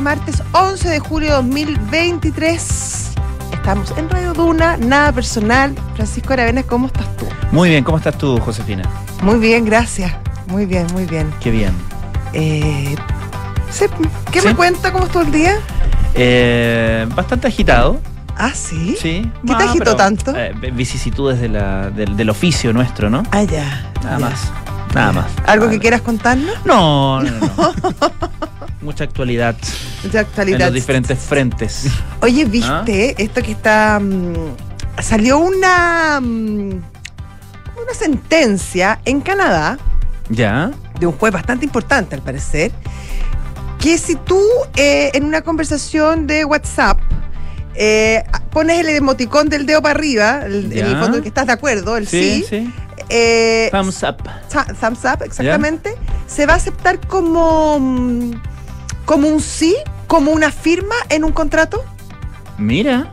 este martes 11 de julio de 2023. Estamos en Radio Duna, nada personal. Francisco Aravena, ¿cómo estás tú? Muy bien, ¿cómo estás tú, Josefina? Muy bien, gracias. Muy bien, muy bien. Qué bien. Eh, ¿Qué ¿Sí? me cuenta? ¿Cómo estuvo el día? Eh, bastante agitado. Ah, sí. Sí. ¿Qué te agitó tanto? eh, vicisitudes de la- del, del oficio nuestro, ¿no? Ah, ya. Nada ya. más. Nada más. ¿Algo que quieras contarnos? No, no, no. Mucha actualidad en actualidad. los diferentes frentes. Oye, ¿viste esto que está... mm, salió una... mm, una sentencia en Canadá ¿Ya? de un juez bastante importante al parecer, que si tú eh, en una conversación de WhatsApp eh, pones el emoticón del dedo para arriba, el, en el fondo que estás de acuerdo, el sí, Sí, sí. eh, Thumbs up. th- thumbs up, exactamente, se va a aceptar como, mm, como un sí, como una firma en un contrato. Mira,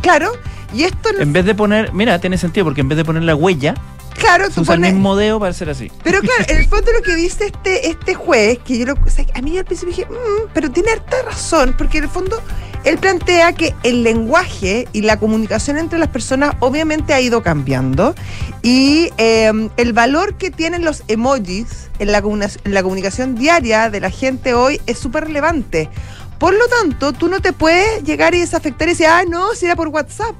Claro, y esto, en vez de poner, mira, tiene sentido porque en vez de poner la huella, claro, tú usa el pones- mismo dedo para hacer así. Pero claro, en el fondo lo que dice este, este juez, que yo lo, o sea, a mí al principio dije, "Mm", pero tiene harta razón, porque en el fondo él plantea que el lenguaje y la comunicación entre las personas obviamente ha ido cambiando y eh, el valor que tienen los emojis en la, en la comunicación diaria de la gente hoy es súper relevante. Por lo tanto, tú no te puedes llegar y desafectar y decir, ah, no, si era por WhatsApp.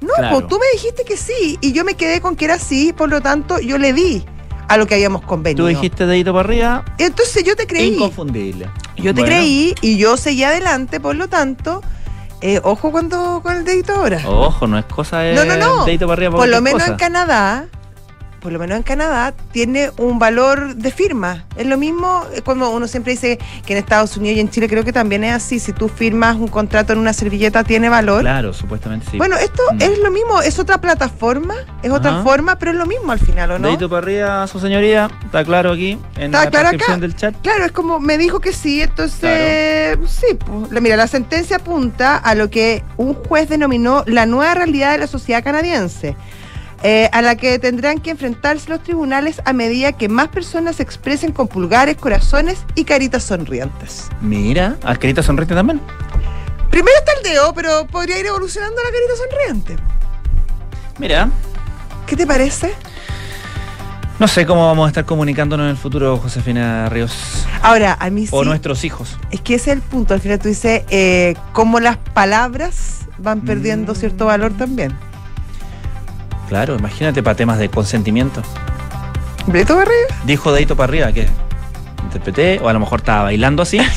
No, Claro. pues tú me dijiste que sí y yo me quedé con que era sí, por lo tanto yo le di a lo que habíamos convenido. Tú dijiste dedito para arriba, Entonces yo te creí. inconfundible. Yo te Bueno. creí y yo seguí adelante, por lo tanto, eh, ojo cuando con el dedito ahora. Ojo, no es cosa de No, no, no. dedito para arriba por lo cualquier menos cosa. en Canadá, por lo menos en Canadá, tiene un valor de firma. Es lo mismo eh, cuando uno siempre dice que en Estados Unidos y en Chile creo que también es así. Si tú firmas un contrato en una servilleta, tiene valor. Claro, supuestamente sí. Bueno, esto Mm. es lo mismo, es otra plataforma, es otra forma, pero es lo mismo al final, ¿o no? Dedito para arriba, su señoría. Está claro aquí en Está la claro descripción acá. del chat. Claro, es como me dijo que sí, entonces sí. pues, mira, la sentencia apunta a lo que un juez denominó la nueva realidad de la sociedad canadiense, eh, a la que tendrán que enfrentarse los tribunales a medida que más personas se expresen con pulgares, corazones y caritas sonrientes. Mira, Arquerita sonrite también. Primero está el dedo, pero podría ir evolucionando la carita sonriente. Mira, ¿Qué te parece? no sé cómo vamos a estar comunicándonos en el futuro, Josefina Ríos. Ahora, a mí sí. O nuestros hijos. Es que ese es el punto. Al final tú dices eh, cómo las palabras van perdiendo Mm. cierto valor también. Claro, imagínate para temas de consentimiento. ¿Breto Barriga? Dijo dedito para arriba, que interpreté, o a lo mejor estaba bailando así.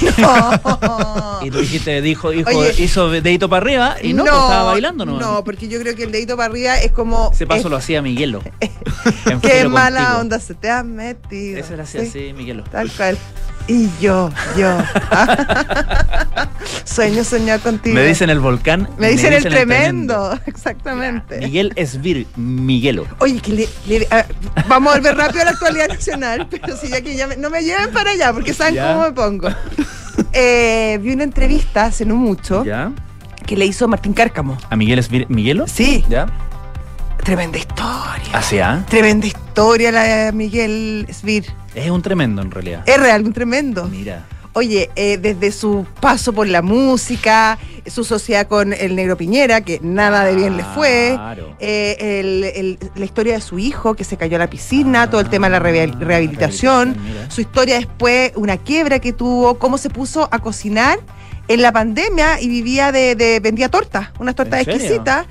Y tú dijiste, dijo, Oye. hizo dedito para arriba y no, pues, estaba bailando nomás. No, porque yo creo que el dedito para arriba es como. Ese paso es- lo hacía Miguelo. Qué mala Contigo. onda se te ha metido. Ese lo hacía Sí, así, Miguelo. Tal cual. Y yo, yo. Sueño soñar contigo. Me dicen el volcán. Me dicen el tremendo. Exactamente. Miguel Esbir, Miguelo. Oye, que le, le- a- vamos a volver rápido a la actualidad nacional, pero si ya que ya me- no me lleven para allá, porque saben Ya. cómo me pongo. Eh, vi una entrevista hace no mucho ¿Ya? que le hizo Martín Cárcamo. ¿A Miguel Esbir, Miguelo? Sí, ¿Ya? tremenda historia. ¿Hacia? Tremenda historia la de Miguel Svir. Es un tremendo en realidad. Es real, un tremendo. Mira. Oye, eh, desde su paso por la música, su sociedad con el Negro Piñera, que nada de bien le fue. Claro. eh, el- el- la historia de su hijo que se cayó a la piscina, todo el tema de la Ah, rehabil- rehabilitación, rehabilitación, su historia después, una quiebra que tuvo, cómo se puso a cocinar en la pandemia y vivía de, de- vendía tortas, unas tortas exquisitas.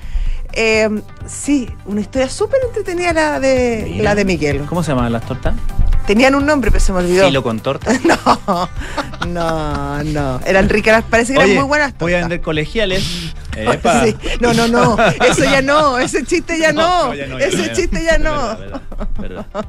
Eh, sí, una historia súper entretenida la de Mira. la de Miguel. ¿Cómo se llaman las tortas? Tenían un nombre, pero se me olvidó. Filo con torta. No, no, no. Eran ricas, parece que eran Oye, muy buenas. Voy a tortas. vender colegiales. Epa. Sí. No, no, no. Eso ya no. Ese chiste ya no. ya no, ya Ese ya chiste ya no. Verdad, verdad, verdad.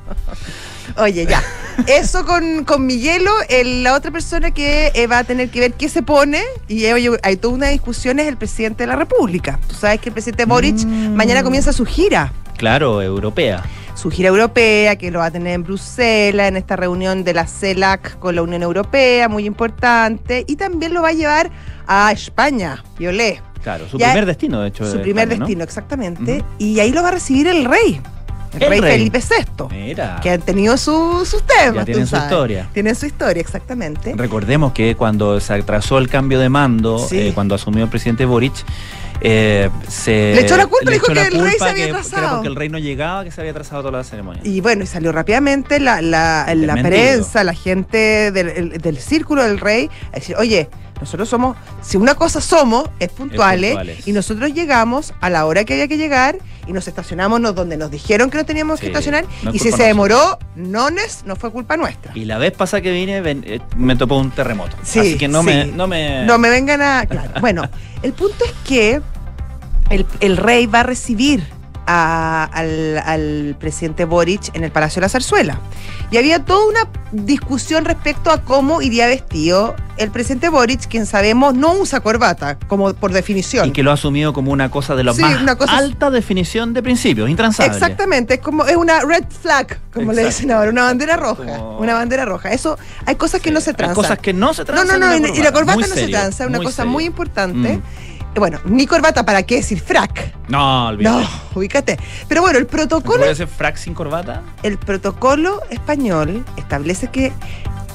Oye, ya. Eso con, con Miguelo, el- la otra persona que eh, va a tener que ver qué se pone, y eh, oye, hay toda una discusión, es el presidente de la República. Tú sabes que el presidente Boric Mm. mañana comienza su gira. Claro, europea. Su gira europea, que lo va a tener en Bruselas, en esta reunión de la CELAC con la Unión Europea, muy importante. Y también lo va a llevar a España, Violé. Claro, su Ya- primer destino, de hecho. Su de primer España, ¿no? destino, exactamente. Y ahí lo va a recibir el rey. el, El rey, rey. Felipe VI, Mira. que han tenido su- sus temas. Ya tienen tú su historia. Tienen su historia, exactamente. Recordemos que cuando se atrasó el cambio de mando, Sí. eh, cuando asumió el presidente Boric, eh, se Le echó la culpa, le dijo que el rey se había que- que atrasado. era porque el rey no llegaba, que se había atrasado toda la ceremonia. Y bueno, y salió rápidamente la, la, la prensa, la gente del, el- del círculo del rey, a decir, oye, nosotros somos, si una cosa somos, es puntuales, puntuales. y nosotros llegamos a la hora que había que llegar y nos estacionamos donde nos dijeron que no teníamos que estacionar, no es y si se demoró, no, es- no fue culpa nuestra. Y la vez pasada que vine ven- eh, me topó un terremoto. Sí, Así que no, sí. me, no me. No me vengan a. Claro. Bueno, el punto es que el, el rey va a recibir a- al, al presidente Boric en el Palacio de la Zarzuela. Y había toda una discusión respecto a cómo iría vestido el presidente Boric, quien sabemos no usa corbata, como por definición. Y que lo ha asumido como una cosa de la Sí, más una cosa- alta definición de principios, intransable. Exactamente, es como es una red flag, como le dicen ahora, una bandera roja, Como- una bandera roja. Eso hay cosas que no se Hay transan. cosas que no se No, transan. no, no, en y la corbata Muy no se transa, es una cosa serio. muy importante. Mm. Bueno, ni corbata, ¿para qué decir frac? No, olvídate. No, ubícate. Pero bueno, el ¿No protocolo, puede ser frac sin corbata? el protocolo español establece que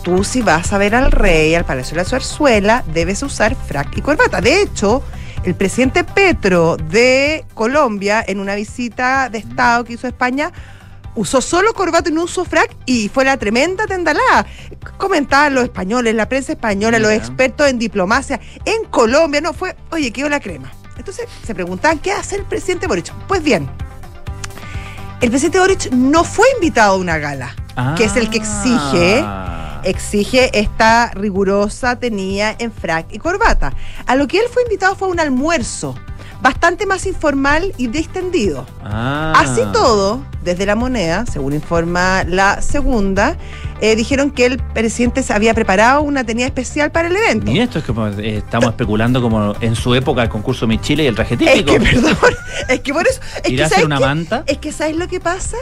tú si vas a ver al rey, al Palacio de la Zarzuela, debes usar frac y corbata. De hecho, el presidente Petro de Colombia, en una visita de Estado que hizo a España, usó solo corbata y no usó frac y fue la tremenda tendalada. Comentaban los españoles, la prensa española, los expertos en diplomacia, en Colombia, no fue, oye, quedó la crema. Entonces se preguntaban, ¿qué hace el presidente Boric? Pues bien, el presidente Boric no fue invitado a una gala, que es el que exige Ah. exige esta rigurosa tenía en frac y corbata. A lo que él fue invitado fue a un almuerzo bastante más informal y distendido. Ah. Así todo, desde la moneda, según informa la segunda, eh, dijeron que el presidente se había preparado una tenida especial para el evento. Mira, esto es como eh, estamos especulando como en su época el concurso Mi Chile y el traje Es que, perdón, es que por eso. Es ¿Irá que, a ¿sabes ser una manta? Es que ¿sabes lo que pasa?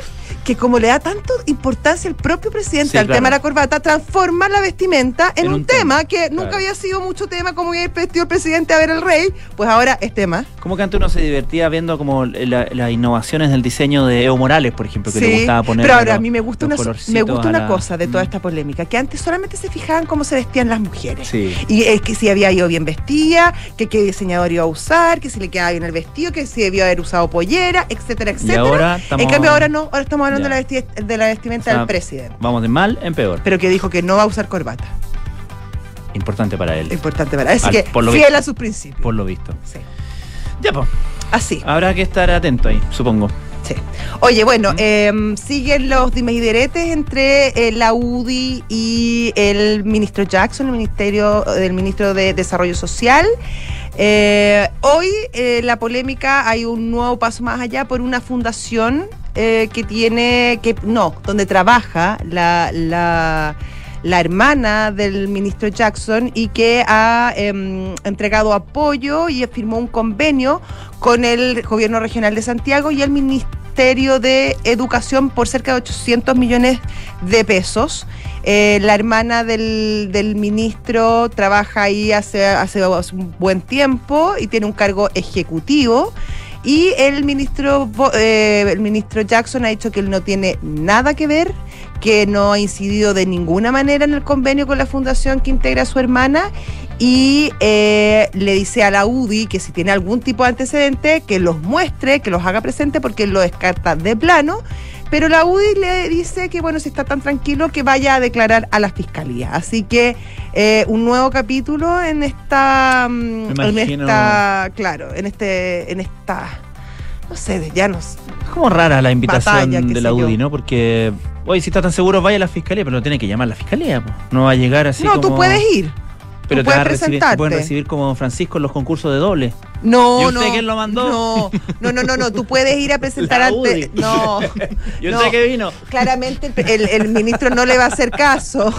Que como le da tanto importancia el propio presidente Sí, al claro. tema de la corbata, transforma la vestimenta en, En un, un tema, tema, que nunca claro. había sido mucho tema como ir vestido el presidente a ver al rey, pues ahora es tema. Como que antes uno se divertía viendo como la- las innovaciones del diseño de Evo Morales, por ejemplo, que le gustaba poner. pero ahora los- a mí me gusta una, me gusta una la- cosa de toda esta polémica, que antes solamente se fijaban cómo se vestían las mujeres. Sí. Y es que si había ido bien vestida, que qué diseñador iba a usar, que si le quedaba bien el vestido, que si debió haber usado pollera, etcétera, etcétera. ahora estamos- En cambio ahora no, ahora estamos hablando Ya. de la, de la vestimenta O sea, del presidente. Vamos de mal en peor. Pero que dijo que no va a usar corbata. Importante para él, Importante para Así Al- que por lo fiel visto. a sus principios. por lo visto. Sí. Ya, pues. Así, Habrá que estar atento ahí, supongo. Sí. Oye, bueno, em, siguen los dimes y diretes entre eh, la UDI y el ministro Jackson, el ministerio del ministro de Desarrollo Social. Eh, hoy eh, la polémica hay un nuevo paso más allá por una fundación eh, que tiene que no donde trabaja la, la la hermana del ministro Jackson y que ha em, entregado apoyo y firmó un convenio con el gobierno regional de Santiago y el Ministerio de Educación por cerca de 800 millones de pesos. Eh, la hermana del, del ministro trabaja ahí hace, hace un buen tiempo y tiene un cargo ejecutivo. Y el ministro, eh, el ministro Jackson ha dicho que él no tiene nada que ver, que no ha incidido de ninguna manera en el convenio con la fundación que integra su hermana y eh, le dice a la UDI que si tiene algún tipo de antecedente, que los muestre, que los haga presente porque lo descarta de plano. Pero la UDI le dice que, bueno, si está tan tranquilo, que vaya a declarar a la fiscalía. Así que eh, un nuevo capítulo en esta. mm, En esta. Claro, en este. En esta. No sé, ya no sé. Es como rara la invitación Batalla, de la yo. UDI, ¿no? Porque, oye, si está tan seguro, vaya a la fiscalía, pero lo tiene que llamar la fiscalía. po. No va a llegar así no, como... tú puedes ir. Pero te, va a recibir, te pueden recibir como Francisco en los concursos de doble. No, ¿Y usted no. quién lo mandó? No, no, no, no, no. Tú puedes ir a presentar ante. No. ¿Y no. usted qué vino? Claramente el, el- ministro no le va a hacer caso,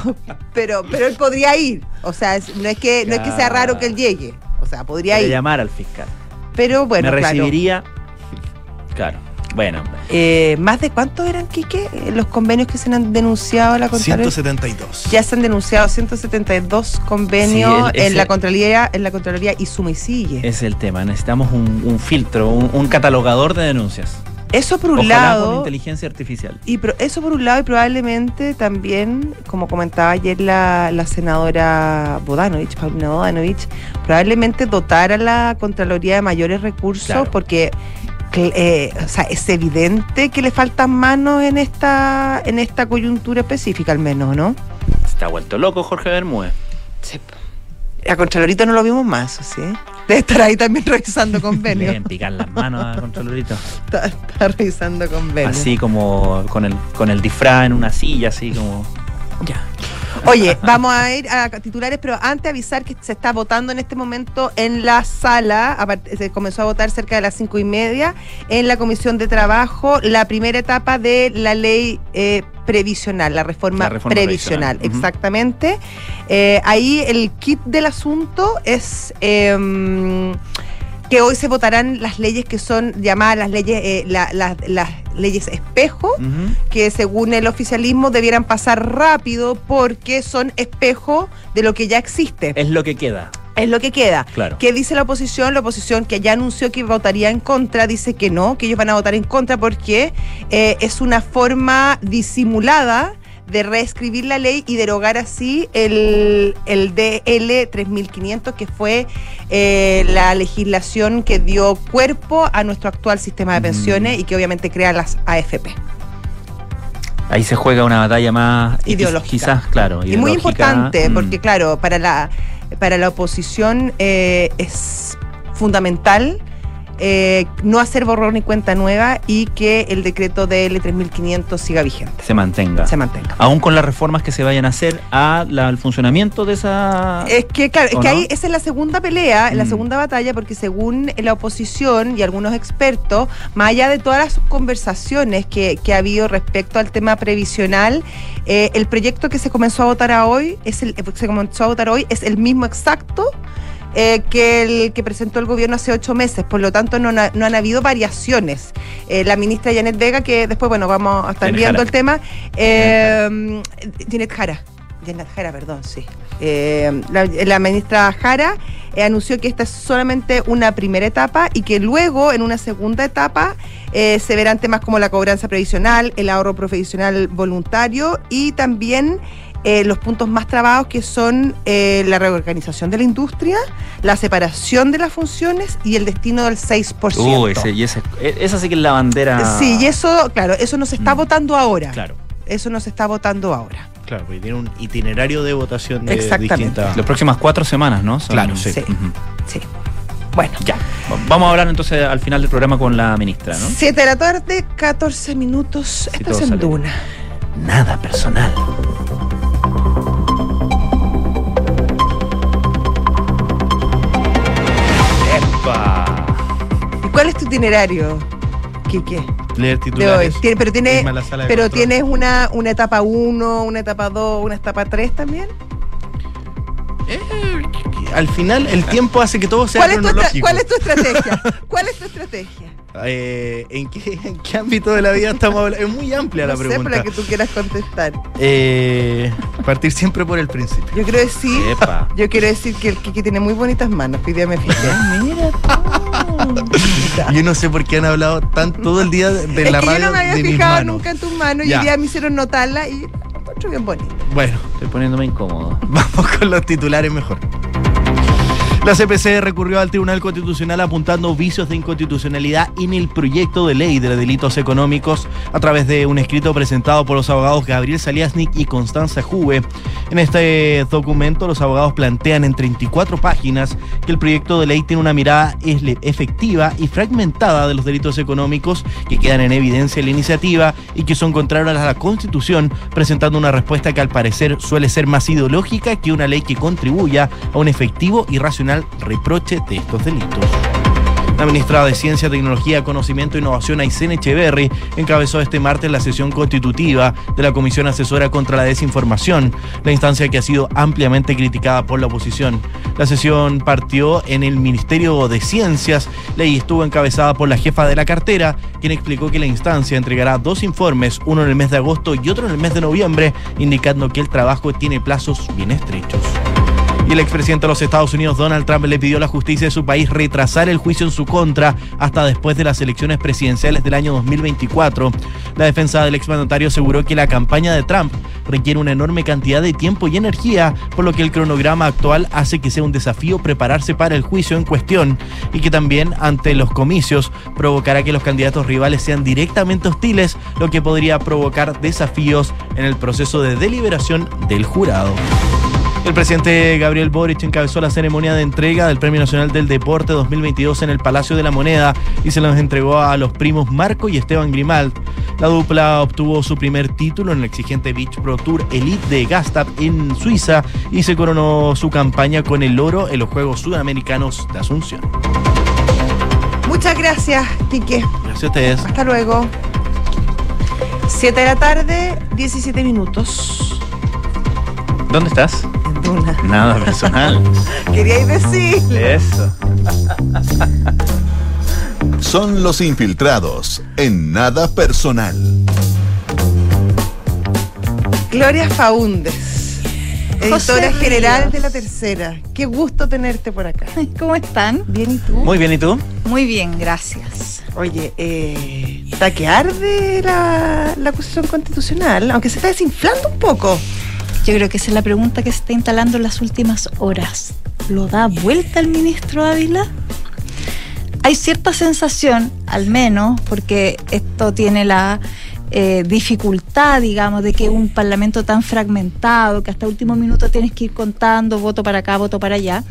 pero, pero él podría ir. O sea, no es que no es que sea raro que él llegue. O sea, podría ir. llamar al fiscal. Pero bueno, Me claro. recibiría... Claro. Bueno. Eh, ¿Más de cuántos eran, Quique? Los convenios que se han denunciado a la Contraloría. 172. Ya se han denunciado 172 convenios Sí, el- en la Contraloría, en la Contraloría y suma y sigue. Es el tema. Necesitamos un, un filtro, un, un catalogador de denuncias. Eso por un Ojalá lado. con inteligencia artificial. Y pro- eso por un lado, y probablemente también, como comentaba ayer la, la senadora Bodanovich, Paulina Bodanovich, probablemente dotar a la Contraloría de mayores recursos, Claro. porque eh, o sea, es evidente que le faltan manos en esta, en esta coyuntura específica, al menos, ¿no? Está vuelto loco Jorge Bermúdez. A Contralorito no lo vimos más, ¿sí? Debe estar ahí también revisando convenios. Deben picar las manos a Contralorito. Está, está revisando convenios. Así como con el, con el disfraz en una silla, así como. Ya. Oye, vamos a ir a titulares, pero antes avisar que se está votando en este momento en la sala, se comenzó a votar cerca de las cinco y media, en la Comisión de Trabajo, la primera etapa de la ley eh, previsional, la reforma, La reforma previsional, exactamente. Eh, ahí el kit del asunto es... em, que hoy se votarán las leyes que son llamadas las leyes eh, la- la- las leyes espejo que según el oficialismo debieran pasar rápido porque son espejo de lo que ya existe. Es lo que queda. Es lo que queda. Claro. ¿Qué dice la oposición? La oposición que ya anunció que votaría en contra, dice que no, que ellos van a votar en contra porque eh, es una forma disimulada de reescribir la ley y derogar así el, el DL 3500, que fue eh, la legislación que dio cuerpo a nuestro actual sistema de Mm. pensiones y que obviamente crea las AFP. Ahí se juega una batalla más Ideológica. Quizás, claro. Y muy importante, mm, porque claro, para la, para la oposición eh, es fundamental eh, no hacer borrón y cuenta nueva y que el decreto DL 3500 siga vigente, se mantenga. se mantenga. Aún con las reformas que se vayan a hacer la- al funcionamiento de esa. Es que, claro, es ¿O que no? ahí esa es la segunda pelea, la Mm. segunda batalla, porque según la oposición y algunos expertos, más allá de todas las conversaciones que, que ha habido respecto al tema previsional, eh, el proyecto que se comenzó a votar a hoy, es el, se comenzó a votar hoy, es el mismo exacto. Eh, que el que presentó el gobierno hace ocho meses, por lo tanto no, na- no han habido variaciones. Eh, la ministra Janet Vega, que después, bueno, vamos a estar Janet viendo Jara. el tema, eh, Janet Jara, Janet Jara, perdón, sí. La, la ministra Jara anunció que esta es solamente una primera etapa y que luego, en una segunda etapa, se verán temas como la cobranza previsional, el ahorro profesional voluntario y también eh, los puntos más trabados que son eh, la reorganización de la industria, la separación de las funciones y el destino del 6%. Uh, ese, y ese, e- esa sí que es la bandera. Sí, y eso, claro, eso no se está Mm. votando ahora. Claro. Eso no se está votando ahora. Claro, porque tiene un itinerario de votación de Exactamente. distintas. Las próximas cuatro semanas, ¿no? Son- Claro, sí. Sí. Sí. Bueno. Ya. Vamos a hablar entonces al final del programa con la ministra, ¿no? 7 de la tarde, 14 minutos. Si Estás en sale. Duna. Nada personal. Cuál es tu itinerario, Quique, Leer titulares. Tiene- pero tiene, pero tienes una, una etapa 1, una etapa 2, una etapa 3 también. Eh, al final, el tiempo hace que todo sea ¿Cuál es, cronológico. ¿Cuál es tu estrategia? ¿Cuál es tu estrategia? Eh, ¿en, qué, en qué ámbito de la vida estamos hablando? Es muy amplia la sé pregunta. la que tú quieras contestar. Eh, partir siempre por el principio. Yo quiero decir, ¡Epa! yo quiero decir que el Quique tiene muy bonitas manos. Hoy día me fijé. Mira Yo no sé por qué han hablado tan todo el día de, es la que radio yo no me había de fijado nunca en tus manos y Ya. hoy día me hicieron notarla y la encuentro bien bonita. Bueno, Estoy poniéndome incómodo. Vamos con los titulares mejor. La CPC recurrió al Tribunal Constitucional apuntando vicios de inconstitucionalidad en el proyecto de ley de delitos económicos a través de un escrito presentado por los abogados Gabriel Saliasnik y Constanza Juve. En este documento, los abogados plantean en 34 páginas que el proyecto de ley tiene una mirada efectiva y fragmentada de los delitos económicos que quedan en evidencia en la iniciativa y que son contrarios a la Constitución, presentando una respuesta que al parecer suele ser más ideológica que una ley que contribuya a un efectivo y racional reproche de estos delitos. La ministra de Ciencia, Tecnología, Conocimiento e Innovación, Aysén Echeverry, encabezó este martes la sesión constitutiva de la Comisión Asesora contra la Desinformación, la instancia que ha sido ampliamente criticada por la oposición. La sesión partió en el Ministerio de Ciencias, y estuvo encabezada por la jefa de la cartera, quien explicó que la instancia entregará dos informes, uno en el mes de agosto y otro en el mes de noviembre, indicando que el trabajo tiene plazos bien estrechos. Y el expresidente de los Estados Unidos, Donald Trump, le pidió a la justicia de su país retrasar el juicio en su contra hasta después de las elecciones presidenciales del año 2024. La defensa del exmandatario aseguró que la campaña de Trump requiere una enorme cantidad de tiempo y energía, por lo que el cronograma actual hace que sea un desafío prepararse para el juicio en cuestión y que también ante los comicios provocará que los candidatos rivales sean directamente hostiles, lo que podría provocar desafíos en el proceso de deliberación del jurado. El presidente Gabriel Boric encabezó la ceremonia de entrega del Premio Nacional del Deporte 2022 en el Palacio de la Moneda y se los entregó a los primos Marco y Esteban Grimald. La dupla obtuvo su primer título en el exigente Beach Pro Tour Elite de Gastap en Suiza y se coronó su campaña con el oro en los Juegos Sudamericanos de Asunción. Muchas gracias, Quique. Gracias a ustedes. Hasta luego. 7 de la tarde, 17 minutos. ¿Dónde estás? En Duna. Nada personal. Queríais decir. Eso. Son los infiltrados en nada personal. Gloria Faúndes, José editora general Ríos. de la tercera. Qué gusto tenerte por acá. ¿Cómo están? Bien, ¿y tú? Muy bien, ¿y tú? Muy bien, gracias. Oye, eh, está que arde la, la acusación constitucional, aunque se está desinflando un poco. Yo creo que esa es la pregunta que se está instalando en las últimas horas. ¿Lo da vuelta el ministro Ávila? Hay cierta sensación, al menos, porque esto tiene la eh, dificultad, digamos, de que un parlamento tan fragmentado, que hasta último minuto tienes que ir contando voto para acá, voto para allá.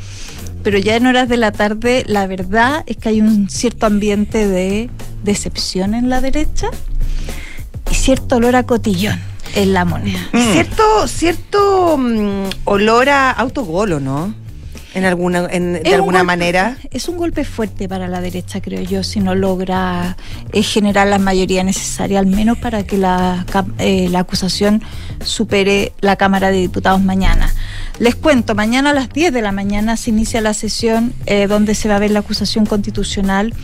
Pero ya en horas de la tarde, la verdad es que hay un cierto ambiente de decepción en la derecha y cierto olor a cotillón en la moneda. Cierto, cierto mm, olor a autogolo, ¿no? En alguna, en- de alguna golpe- manera. Es un golpe fuerte para la derecha, creo yo, si no logra eh, generar la mayoría necesaria, al menos para que la, eh, la acusación supere la Cámara de Diputados mañana. Les cuento, mañana a las 10 de la mañana se inicia la sesión eh, donde se va a ver la acusación constitucional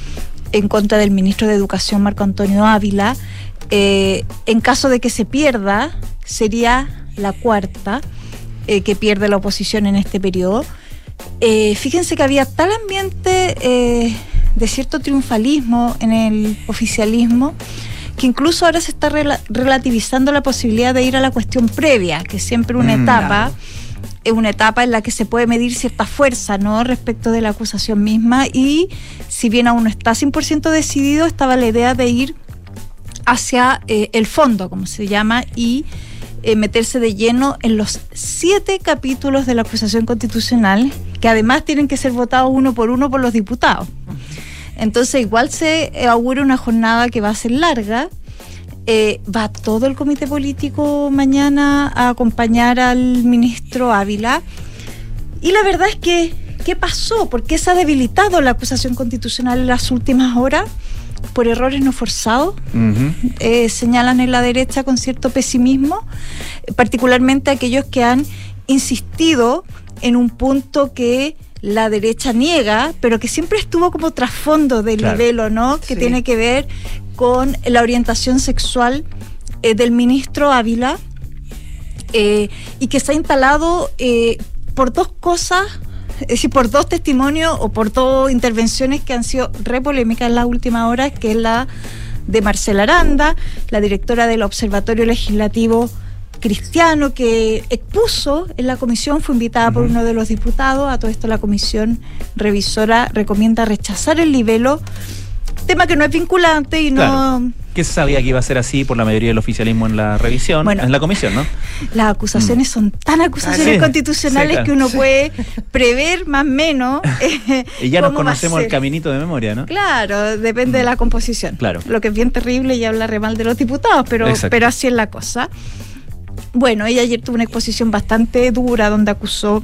en contra del ministro de Educación, Marco Antonio Ávila. Eh, en caso de que se pierda, sería la cuarta eh, que pierde la oposición en este periodo. Eh, fíjense que había tal ambiente eh, de cierto triunfalismo en el oficialismo que incluso ahora se está rela- relativizando la posibilidad de ir a la cuestión previa, que es siempre una Mm, etapa, es una etapa en la que se puede medir cierta fuerza, ¿no? Respecto de la acusación misma y si bien aún no está 100% decidido, estaba la idea de ir hacia eh, el fondo, como se llama, y eh, meterse de lleno en los siete capítulos de la acusación constitucional, que además tienen que ser votados uno por uno por los diputados. Entonces, igual se eh, augura una jornada que va a ser larga. Eh, va todo el comité político mañana a acompañar al ministro Ávila. Y la verdad es que, ¿qué pasó? ¿Por qué se ha debilitado la acusación constitucional en las últimas horas? Por errores no forzados, eh, señalan en la derecha con cierto pesimismo, eh, particularmente aquellos que han insistido en un punto que la derecha niega, pero que siempre estuvo como trasfondo del Claro. libelo, ¿no? Que Sí. tiene que ver con la orientación sexual eh, del ministro Ávila eh, y que se ha instalado por dos cosas, es decir, por dos testimonios o por dos intervenciones que han sido re polémicas en las últimas horas, que es la de Marcela Aranda, la directora del Observatorio Legislativo Cristiano, que expuso en la comisión, fue invitada por uno de los diputados, a todo esto la comisión revisora recomienda rechazar el libelo, tema que no es vinculante y no... Claro. Que se sabía que iba a ser así por la mayoría del oficialismo en la revisión, Bueno. en la comisión, ¿no? Las acusaciones son tan acusaciones Ah, sí. constitucionales Sí, claro. que uno puede prever más o menos. eh, Y ya nos va a conocemos el caminito de memoria, ¿no? Claro, depende de la composición. Claro. Lo que es bien terrible y habla re mal de los diputados, pero, Exacto. pero así es la cosa. Bueno, ella ayer tuvo una exposición bastante dura donde acusó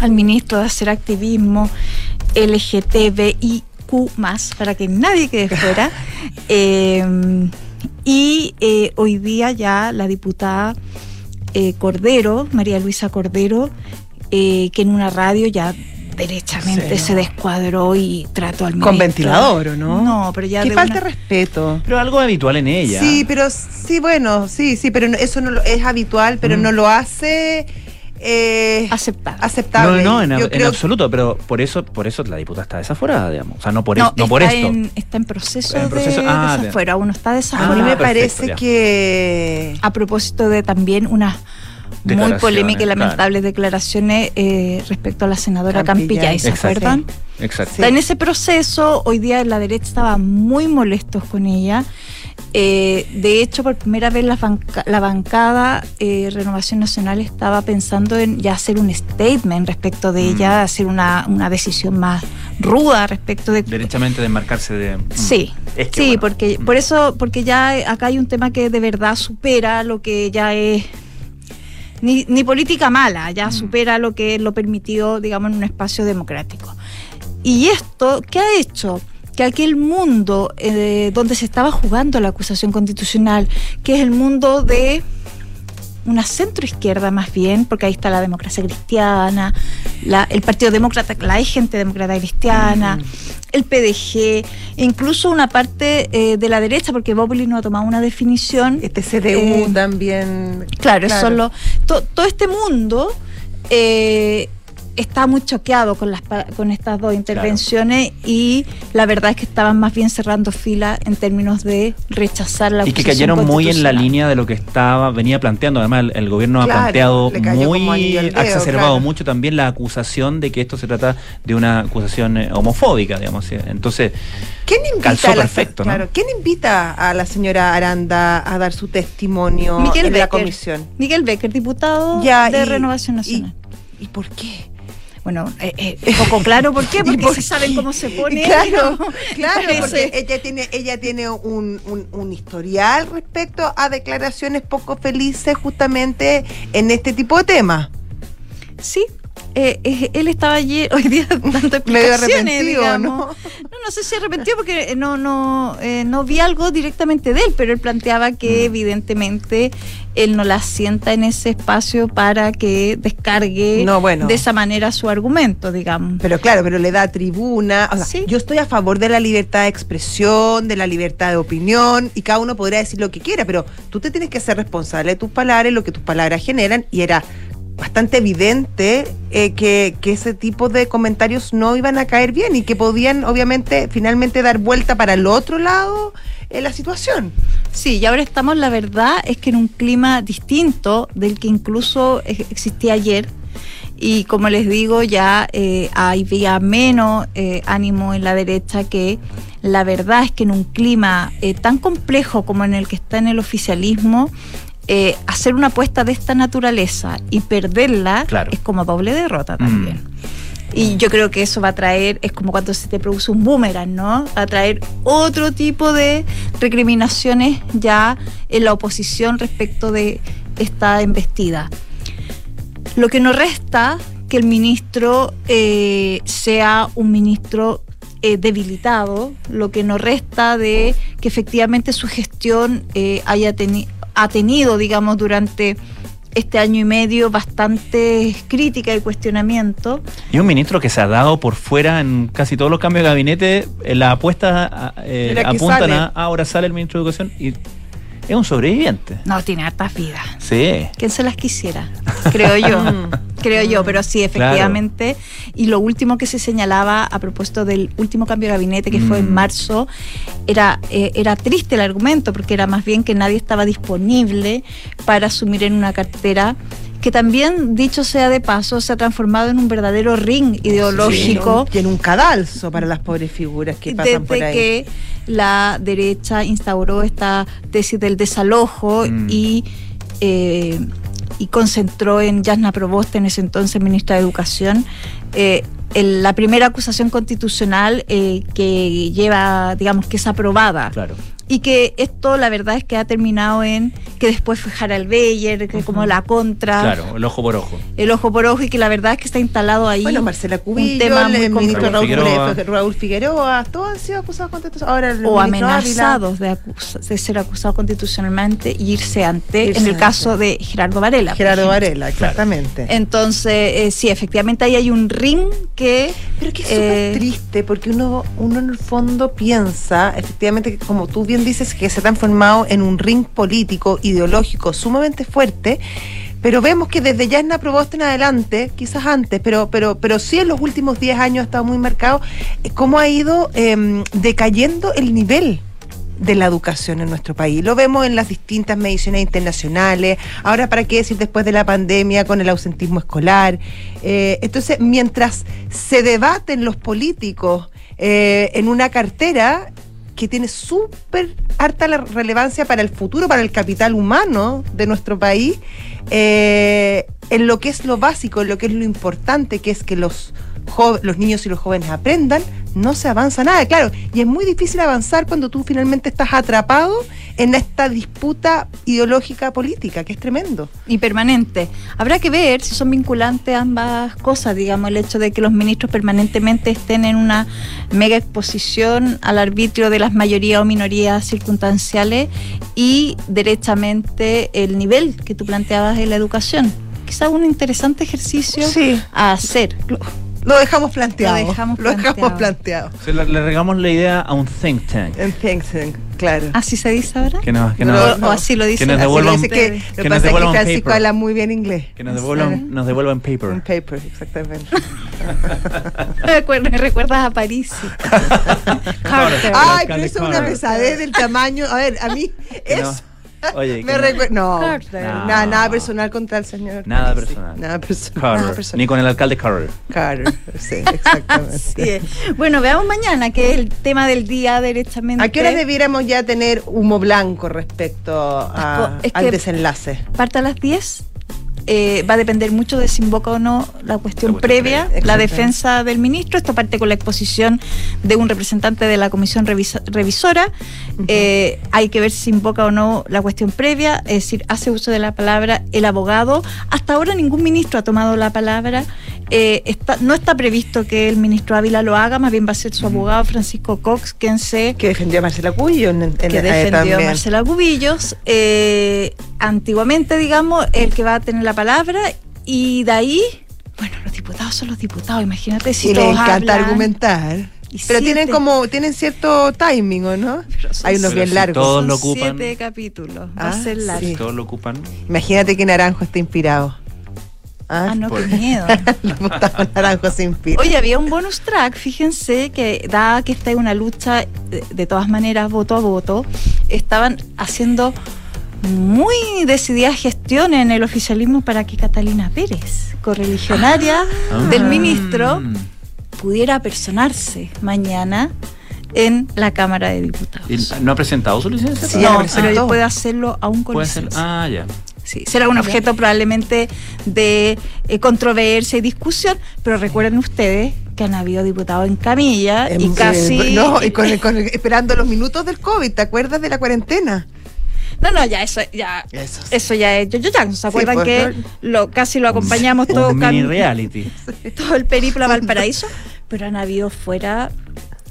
al ministro de hacer activismo LGTBIQ, para que nadie quede fuera. Eh, y eh, hoy día ya la diputada eh, Cordero, María Luisa Cordero, eh, que en una radio ya derechamente Sí, se descuadró y trató al ministro. Con ventilador, ¿o no? No, pero ya Qué de falta una- respeto. Pero algo habitual en ella. Sí, pero sí, bueno, sí, sí, pero no- eso no lo- es habitual, pero Mm. no lo hace eh, aceptable. No, aceptable. no, en, absoluto, pero por eso, por eso la diputada está desaforada, digamos. O sea, no por, no, es- no por esto. en, está en proceso, En proceso- de ah, desafuero, aún no está A mí me perfecto, parece ya. que a propósito de también unas muy polémicas y claro. lamentables declaraciones eh, respecto a la senadora Campillay. ¿se Exacto. acuerdan? Exacto. Está en ese proceso, hoy día la derecha estaba muy molestos con ella. Eh, de hecho, por primera vez la, banca- la bancada eh, Renovación Nacional estaba pensando en ya hacer un statement respecto de Mm. ella, hacer una, una decisión más ruda respecto de Derechamente desmarcarse de. mm. Sí, Es que, sí, bueno, porque mm. por eso, porque ya acá hay un tema que de verdad supera lo que ya es ni, ni política mala, ya Mm. supera lo que lo permitido, digamos, en un espacio democrático. Y esto, ¿qué ha hecho? Que aquel mundo eh, donde se estaba jugando la acusación constitucional, que es el mundo de una centroizquierda más bien, porque ahí está la democracia cristiana, la- el Partido Demócrata, la hay gente demócrata cristiana, el PDG, incluso una parte eh, de la derecha, porque Bópoli no ha tomado una definición. este CDU Eh, también. Claro, eso lo- to- todo este mundo eh, está muy choqueado con, las, pa- con estas dos intervenciones y la verdad es que estaban más bien cerrando fila en términos de rechazar la Y que cayeron muy en la línea de lo que estaba venía planteando. Además, el, el gobierno ha planteado muy dedo, ha exacerbado claro. mucho también la acusación de que esto se trata de una acusación eh, homofóbica, digamos. Entonces, ¿Quién invita Calzó a la, perfecto, ¿no? claro, ¿quién invita a la señora Aranda a dar su testimonio Miguel en la comisión? Miguel Becker, diputado Ya, de y- Renovación y- Nacional. ¿Y por qué? Bueno, eh, eh, un poco claro por qué, porque por si saben cómo se pone. Claro, ¿no? claro, porque ella tiene, ella tiene un, un- un historial respecto a declaraciones poco felices justamente en este tipo de temas. Sí, eh, eh, él estaba ayer, hoy día dando explicaciones, digamos. ¿no? No, no sé si arrepentido porque eh, no, no, eh, no vi algo directamente de él, pero él planteaba que evidentemente él no la sienta en ese espacio para que descargue No, bueno. de esa manera su argumento, digamos. Pero claro, pero le da tribuna. O sea, Sí. yo estoy a favor de la libertad de expresión, de la libertad de opinión, y cada uno podrá decir lo que quiera, pero tú te tienes que ser responsable de tus palabras, lo que tus palabras generan, y era bastante evidente eh, que, que ese tipo de comentarios no iban a caer bien y que podían, obviamente, finalmente dar vuelta para el otro lado en la situación. Sí, y ahora estamos, la verdad, es que en un clima distinto del que incluso eh, existía ayer. Y como les digo, ya eh, había menos eh, ánimo en la derecha que la verdad es que en un clima eh, tan complejo como en el que está en el oficialismo, eh, hacer una apuesta de esta naturaleza y perderla Claro. es como doble derrota Mm. también. Y yo creo que eso va a traer, es como cuando se te produce un boomerang, ¿no? Va a traer otro tipo de recriminaciones ya en la oposición respecto de esta embestida. Lo que no resta que el ministro eh, sea un ministro eh, debilitado, lo que no resta de que efectivamente su gestión eh, haya teni- ha tenido, digamos, durante este año y medio bastante crítica y cuestionamiento. y un ministro que se ha dado por fuera en casi todos los cambios de gabinete, eh, las apuestas a- eh, Mira que apuntan sale. a ahora sale el ministro de Educación y es un sobreviviente. No, tiene hartas vidas. Sí. ¿Quién se las quisiera? Creo yo. Creo yo, pero sí, efectivamente. Y lo último que se señalaba a propósito del último cambio de gabinete que fue en Mm. marzo, era, eh, era triste el argumento, porque era más bien que nadie estaba disponible para asumir en una cartera que también, dicho sea de paso, se ha transformado en un verdadero ring ideológico. Y en un cadalso para las pobres figuras que pasan por ahí. que la derecha instauró esta tesis del desalojo Mm. y, eh, y concentró en Yasna Proboste, en ese entonces ministra de Educación, eh, la primera acusación constitucional eh, que lleva, digamos, que es aprobada. Claro. Y que esto, la verdad es que ha terminado en que después fue Harald Beyer, que como la contra, Claro, el ojo por ojo. el ojo por ojo, y que la verdad es que está instalado ahí. Bueno, Marcela un Cubillo, tema el, muy el ministro Raúl Figueroa. Raúl Figueroa, todos han sido acusados el o amenazados de, acusa- de ser acusados constitucionalmente y irse ante, Irse en el ante. caso de Gerardo Varela. Gerardo. Varela, exactamente. Entonces, eh, sí, efectivamente ahí hay un ring que... Pero que es Eh, súper triste porque uno, uno en el fondo piensa, efectivamente, que como tú bien dices, que se ha transformado en un ring político, ideológico, sumamente fuerte, pero vemos que desde Yasna Proboste en adelante, quizás antes, pero, pero, pero sí en los últimos 10 años ha estado muy marcado, eh, cómo ha ido em, decayendo el nivel de la educación en nuestro país. Lo vemos en las distintas mediciones internacionales. Ahora, ¿para qué decir después de la pandemia con el ausentismo escolar? Eh, entonces, mientras se debaten los políticos eh, en una cartera que tiene súper harta relevancia para el futuro, para el capital humano de nuestro país, eh, en lo que es lo básico, en lo que es lo importante, que es que los, los niños y los jóvenes aprendan, no se avanza nada, claro. Y es muy difícil avanzar cuando tú finalmente estás atrapado en esta disputa ideológica política, que es tremendo. y permanente. Habrá que ver si son vinculantes ambas cosas, digamos, el hecho de que los ministros permanentemente estén en una mega exposición al arbitrio de las mayorías o minorías circunstanciales y derechamente el nivel que tú planteabas en la educación. Quizá un interesante ejercicio Sí. a hacer. Lo dejamos planteado. Lo dejamos dejamos planteado. le, le regamos la idea a un think tank. En think tank, claro. ¿Así se dice ahora? Que nos, que No, nos, o, o así lo dicen. nos así lo devuelvan- Dice que ustedes. lo que que nos pasa es que devuelvan Francisco paper. habla muy bien inglés. que nos devuelvan, nos devuelvan Un paper. paper, exactamente. Me recuer- me recuerdas a París. Carter. Ay, pero eso es una pesadez del tamaño. A ver, a mí Que no- eso Oye, me no- nada, nada personal contra el señor. Nada personal. Nada personal. Carter. Nada personal. Ni con el alcalde Carter. Carter, sí, exactamente. Es. Bueno, veamos mañana, que es el tema del día derechamente. ¿A qué hora debiéramos ya tener humo blanco respecto a- Es al desenlace? Parte a las 10. Eh, va a depender mucho de si invoca o no la cuestión La cuestión previa, previa, la defensa del ministro. Esto parte con la exposición de un representante de la comisión revisa- revisora. Eh, hay que ver si invoca o no la cuestión previa, es decir, hace uso de la palabra el abogado. Hasta ahora ningún ministro ha tomado la palabra. Eh, está- no está previsto que el ministro Ávila lo haga, más bien va a ser su abogado Francisco Cox quien se Que defendió a Marcela en- que eh, defendió a. Marcela Cubillos, eh, antiguamente, digamos, el que va a tener la palabra, y de ahí, bueno, los diputados son los diputados, imagínate si y le todos encanta hablan. argumentar. Y Pero tienen como, tienen cierto timing, ¿o no? Hay unos bien si largos. todos son lo ocupan. siete capítulos, va Ah, a ser largo. sí. Todos lo ocupan. Imagínate que Naranjo está inspirado. Ah, ¿Ah? no, Por- qué miedo. Naranjo se inspiran. Oye, había un bonus track, fíjense que dada que esta es una lucha de, de todas maneras voto a voto, estaban haciendo muy decididas gestiones en el oficialismo para que Catalina Pérez, correligionaria Ah. del ministro, Mm. pudiera personarse mañana en la Cámara de Diputados. ¿Y ¿No ha presentado su licencia? Sí, no, pero puede hacerlo aún con licencia. Ah, ya. Sí, será un objeto probablemente de eh, controversia y discusión, pero recuerden ustedes que han habido diputados en camilla y Em, casi... eh, no, y con el- con el- esperando los minutos del COVID, ¿te acuerdas de la cuarentena? No, no, ya eso, ya, Eso sí. eso ya es. Yo, yo ya, ¿se acuerdan pues, que lo, casi lo acompañamos todo, Un mini cam- reality. todo el periplo a Valparaíso? Pero han habido fuera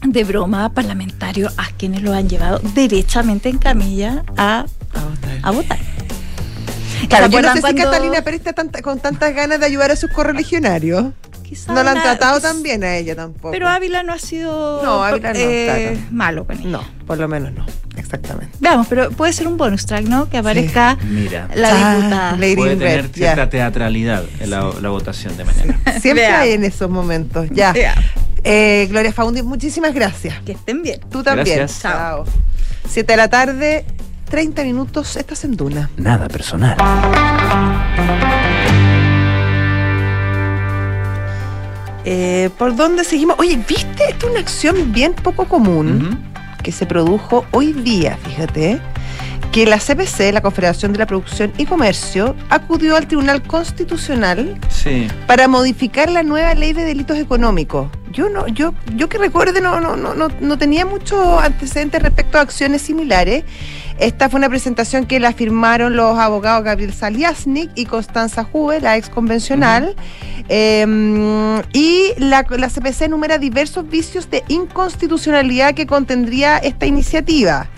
de broma parlamentarios a quienes lo han llevado derechamente en camilla a, a votar. Claro, ¿Se yo no acuerdan sé si Catalina Pérez está tanta- con tantas ganas de ayudar a sus correligionarios. No la han tratado quiz- tan bien a ella tampoco. Pero Ávila no ha sido No, Ávila no, eh, claro. malo con ella. No, por lo menos no. Exactamente. Veamos, pero puede ser un bonus track, ¿no? Que aparezca Mira. la Ah, diputada. Lady Puede tener Red, cierta teatralidad en la, la votación de mañana. Siempre Veamos. hay en esos momentos. Ya. Ya. Eh, Gloria Faundi, muchísimas gracias. Que estén bien. Tú también. Gracias. Chao. Siete de la tarde, 30 minutos, estás en Duna. Nada personal. Eh, ¿Por dónde seguimos? Oye, ¿viste? Esta es una acción bien poco común que se produjo hoy día, fíjate, que la CPC, la Confederación de la Producción y Comercio, acudió al Tribunal Constitucional Sí. para modificar la nueva ley de delitos económicos. Yo no, yo, yo que recuerde no, no, no, no, no tenía mucho antecedentes respecto a acciones similares. Esta fue una presentación que la firmaron los abogados Gabriel Saliasnik y Constanza Juve, la ex convencional. Eh, y la, la CPC enumera diversos vicios de inconstitucionalidad que contendría esta iniciativa.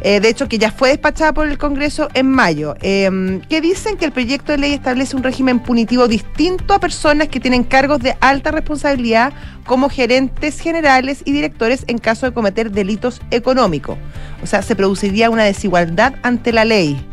Eh, de hecho, que ya fue despachada por el Congreso en mayo, eh, que dicen que el proyecto de ley establece un régimen punitivo distinto a personas que tienen cargos de alta responsabilidad como gerentes generales y directores en caso de cometer delitos económicos. O sea, se produciría una desigualdad ante la ley.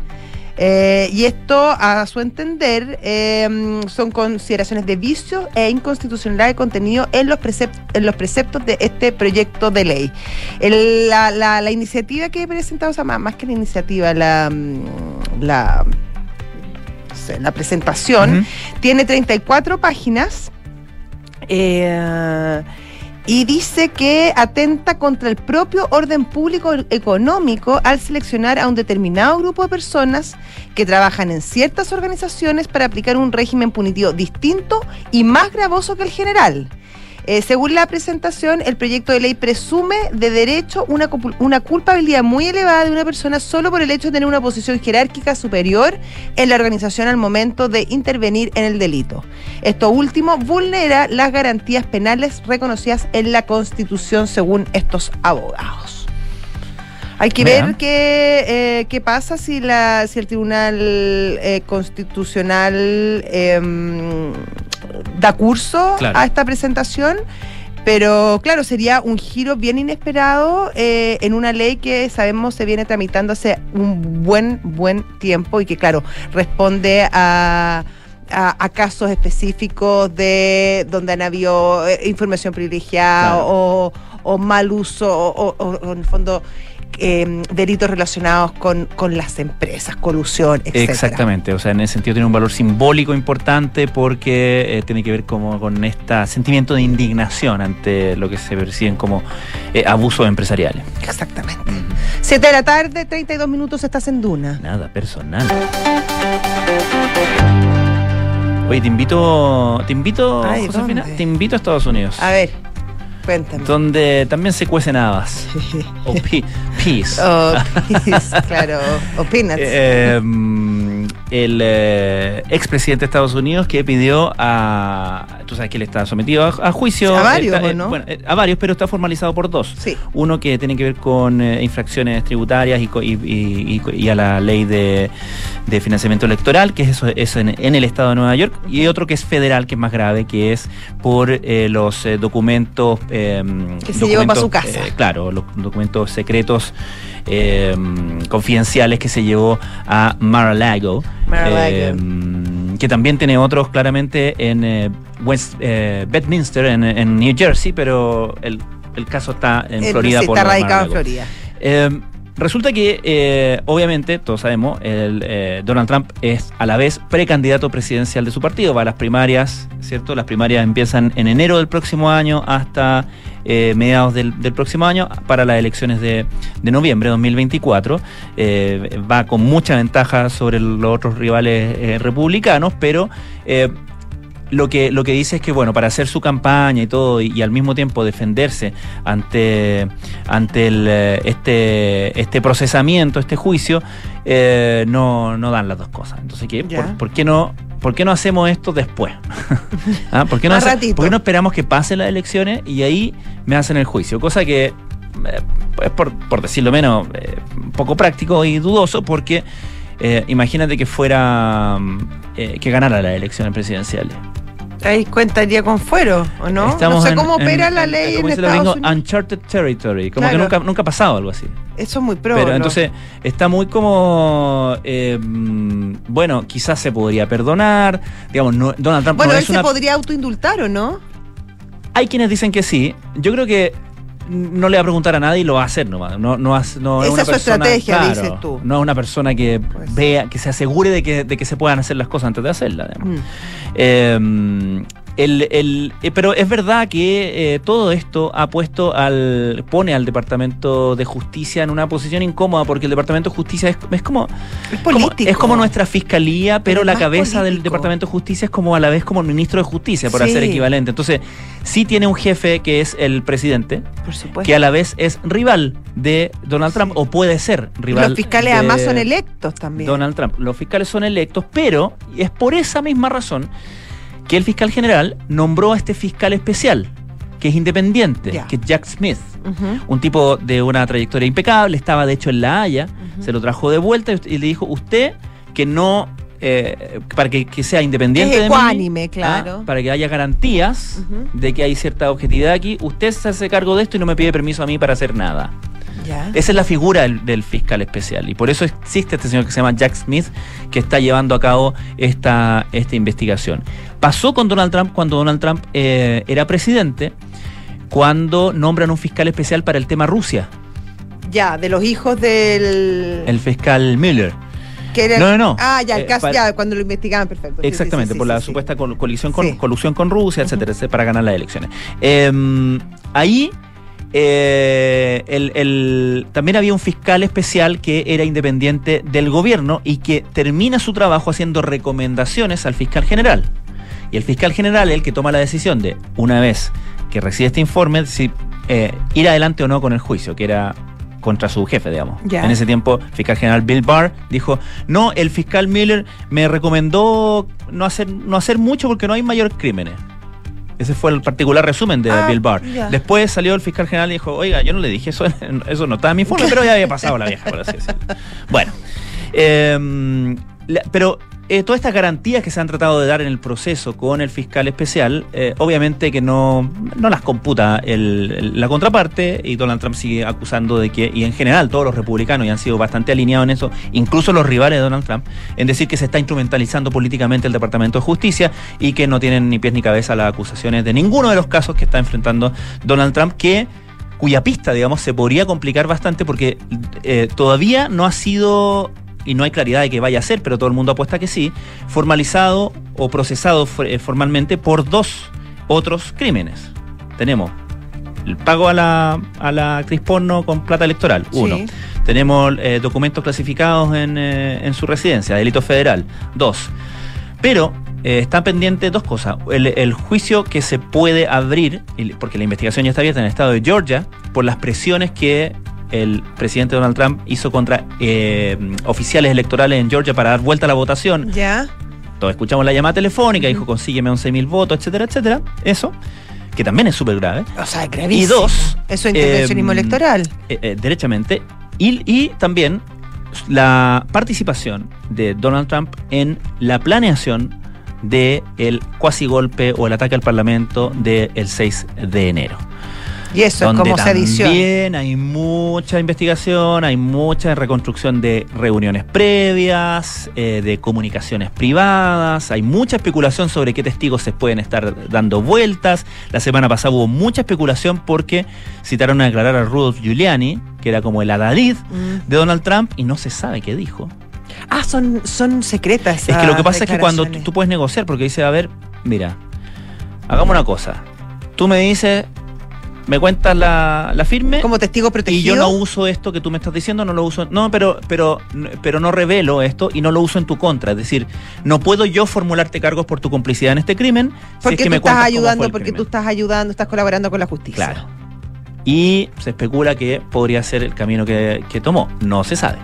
Eh, y esto, a su entender, eh, son consideraciones de vicios e inconstitucionalidad de contenido en los, preceptos, en los preceptos de este proyecto de ley. El- la, la- la iniciativa que he presentado, o sea, más, más que la iniciativa, la, mm, la, la presentación, Ujú. tiene 34 páginas. eh, y dice que atenta contra el propio orden público económico al seleccionar a un determinado grupo de personas que trabajan en ciertas organizaciones para aplicar un régimen punitivo distinto y más gravoso que el general. Eh, según la presentación, el proyecto de ley presume de derecho una, una culpabilidad muy elevada de una persona solo por el hecho de tener una posición jerárquica superior en la organización al momento de intervenir en el delito. Esto último vulnera las garantías penales reconocidas en la Constitución según estos abogados. Hay que Mira. ver qué, eh, qué pasa si, la, si el Tribunal eh, Constitucional em, da curso Claro. a esta presentación. Pero claro, sería un giro bien inesperado eh, en una ley que sabemos se viene tramitando hace un buen, buen tiempo y que claro, responde a, a- a casos específicos de donde han habido eh, información privilegiada Claro. o, o mal uso o, o- o- o en el fondo eh, delitos relacionados con, con las empresas, colusión, etc. Exactamente, o sea, en ese sentido tiene un valor simbólico importante porque eh, tiene que ver como con este sentimiento de indignación ante lo que se perciben como eh, abusos empresariales. Exactamente. 7 de la tarde, 32 minutos, estás en Duna. Nada personal. Oye, te invito, te invito, Ay, Josefina, te invito a Estados Unidos, A ver, cuéntame. donde también se cuecen habas. o pi- peas. Oh, peace, claro, o peanuts. Eh, mm, el eh, expresidente de Estados Unidos que pidió a. Tú sabes que él está sometido a, a juicio. A varios, Está- ¿o no? bueno, eh, a varios, pero está formalizado por dos. sí. Uno que tiene que ver con eh, infracciones tributarias y, y- y- y- a la ley de, de financiamiento electoral, que es eso es en, en el estado de Nueva York, y otro que es federal, que es más grave, que es por eh, los eh, documentos. eh, Que se llevó pa' su documentos, casa. eh, claro, los documentos secretos eh, confidenciales que se llevó a Mar-a-Lago. Eh, que también tiene otros claramente en eh, West eh, Bedminster, en, en New Jersey, pero el, el caso está en Eh, Florida. sí, por está radicado en. Florida. Resulta que, eh, obviamente, todos sabemos, el, eh, Donald Trump es a la vez precandidato presidencial de su partido. Va a las primarias, ¿cierto? Las primarias empiezan en enero del próximo año hasta eh, mediados del, próximo año para las elecciones de, de noviembre de 2024. Eh, va con mucha ventaja sobre los otros rivales republicanos, pero... lo que, lo que dice es que, bueno, para hacer su campaña y todo, y, y al mismo tiempo defenderse ante, ante el, eh, este, este procesamiento, este juicio, eh, no, no dan las dos cosas. Entonces, ¿qué? ¿Por, por qué no, ¿por qué no hacemos esto después? ¿Ah? ¿Por, qué no hace- por qué no esperamos que pasen las elecciones y ahí me hacen el juicio? Cosa que eh, es, por, por decirlo menos, eh, poco práctico y dudoso, porque eh, imagínate que fuera mm, que ganara las elecciones presidenciales. Ahí cuentaría con fuero, ¿o no? Estamos no sé en- cómo opera en- la en- ley en los Estados Unidos. Uncharted territory, como Claro. que nunca, nunca ha pasado algo así. Eso es muy pro. Pero entonces está muy como, eh, bueno, quizás se podría perdonar, digamos, no- Donald Trump Bueno, no él es se una... podría autoindultar, ¿o no? Hay quienes dicen que sí, yo creo que no le va a preguntar a nadie y lo va a hacer nomás. No, no, no Esa una es su persona- estrategia, claro, dices tú. No es una persona que Pues. vea, que se asegure de que, de que se puedan hacer las cosas antes de hacerlas. Mm. Eh, el- el- eh, pero es verdad que eh, todo esto ha puesto al pone al Departamento de Justicia en una posición incómoda porque el Departamento de Justicia es, es como, Es como- político. es como nuestra fiscalía, pero, es la cabeza del. Departamento de Justicia es como a la vez como el ministro de Justicia, por Sí. hacer equivalente. Entonces, sí tiene un jefe que es el presidente, Por supuesto. que a la vez es rival de Donald Trump, o puede ser rival. Los fiscales de además son electos también. Donald Trump. Los fiscales son electos, pero es por esa misma razón que el fiscal general nombró a este fiscal especial, que es independiente, que es Jack Smith. Un tipo de una trayectoria impecable, estaba de hecho en La Haya, se lo trajo de vuelta y le dijo, usted que no, eh, para que, que sea independiente de mí, ecuánime, claro. ¿ah? para que haya garantías de que hay cierta objetividad aquí, usted se hace cargo de esto y no me pide permiso a mí para hacer nada. Esa es la figura del, del fiscal especial y por eso existe este señor que se llama Jack Smith que está llevando a cabo esta, esta investigación. Pasó con Donald Trump cuando Donald Trump eh, era presidente, cuando nombran un fiscal especial para el tema Rusia, Ya, de los hijos del. el fiscal Miller. que era- No, no, no. Ah, ya, el Eh, caso, para- ya, cuando lo investigaban, perfecto. Sí, sí, Exactamente, sí, por la supuesta colisión con, colusión con Rusia, etcétera, etcétera, para ganar las elecciones. Eh, ahí eh, el- el- también había un fiscal especial que era independiente del gobierno y que termina su trabajo haciendo recomendaciones al fiscal general. Y el fiscal general es el que toma la decisión de, una vez que recibe este informe, si eh, ir adelante o no con el juicio, que era contra su jefe, digamos. En ese tiempo, el fiscal general Bill Barr dijo, no, el fiscal Miller me recomendó no hacer, no hacer mucho porque no hay mayores crímenes. Ese fue el particular resumen de Ah, Bill Barr. Después salió el fiscal general y dijo, oiga, yo no le dije eso, eso no estaba en mi informe, pero ya había pasado la vieja, por así decirlo. Bueno, eh, la- pero eh, todas estas garantías que se han tratado de dar en el proceso con el fiscal especial, eh, obviamente que no, no las computa la contraparte y Donald Trump sigue acusando de que, y en general todos los republicanos ya han sido bastante alineados en eso, incluso los rivales de Donald Trump, en decir que se está instrumentalizando políticamente el Departamento de Justicia y que no tienen ni pies ni cabeza las acusaciones de ninguno de los casos que está enfrentando Donald Trump, que cuya pista, digamos, se podría complicar bastante porque eh, todavía no ha sido, y no hay claridad de que vaya a ser, pero todo el mundo apuesta que sí, formalizado o procesado eh, formalmente por dos otros crímenes. Tenemos el pago a la, a la actriz porno con plata electoral, uno. Sí. Tenemos eh, documentos clasificados en, eh, en su residencia, delito federal, dos. Pero eh, están pendientes dos cosas. El, el juicio que se puede abrir, porque la investigación ya está abierta en el estado de Georgia, por las presiones que el presidente Donald Trump hizo contra eh, oficiales electorales en Georgia para dar vuelta a la votación. Ya. Todos escuchamos la llamada telefónica, dijo consígueme 11.000 votos, etcétera, etcétera. Eso, que también es súper grave. O sea, Y gravísimo. dos, Eso es intervencionismo em, electoral. eh, eh, derechamente. Y, y también la participación de Donald Trump en la planeación de el cuasi golpe o el ataque al Parlamento del 6 de enero. Y eso es donde como sedición. también hay mucha investigación, hay mucha reconstrucción de reuniones previas, eh, de comunicaciones privadas, hay mucha especulación sobre qué testigos se pueden estar dando vueltas. La semana pasada hubo mucha especulación porque citaron a declarar a Rudolph Giuliani, que era como el adalid Mm. de Donald Trump, y no se sabe qué dijo. Ah, son, son secretas. Es que lo que pasa es que cuando tú puedes negociar, porque dice, a ver, mira, hagamos una cosa. Tú me dices, me cuentas la, la firme. Como testigo Y protegido. yo no uso esto que tú me estás diciendo, no lo uso. No, pero, pero, pero no revelo esto y no lo uso en tu contra. Es decir, no puedo yo formularte cargos por tu complicidad en este crimen. si es porque que tú me estás ayudando, porque crimen. tú estás ayudando, estás colaborando con la justicia. Claro. Y se especula que podría ser el camino que, que tomó. No se sabe.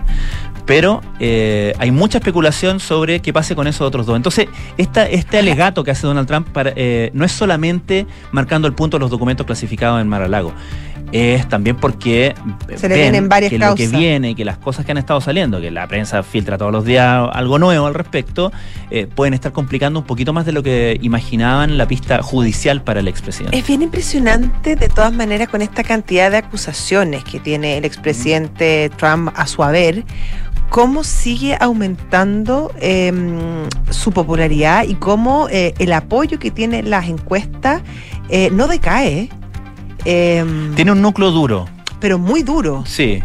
Pero eh, hay mucha especulación sobre qué pase con esos otros dos. Entonces, esta, este alegato que hace Donald Trump para, eh, no es solamente marcando el punto de los documentos clasificados en Mar-a-Lago. Es también porque Se le vienen varias que lo que viene, que las cosas que han estado saliendo, que la prensa filtra todos los días algo nuevo al respecto, eh, pueden estar complicando un poquito más de lo que imaginaban la pista judicial para el expresidente. Es bien impresionante, de todas maneras, con esta cantidad de acusaciones que tiene el expresidente Trump a su haber, cómo sigue aumentando eh, su popularidad y cómo eh, el apoyo que tiene las encuestas eh, no decae, eh, Tiene un núcleo duro, pero muy duro, sí.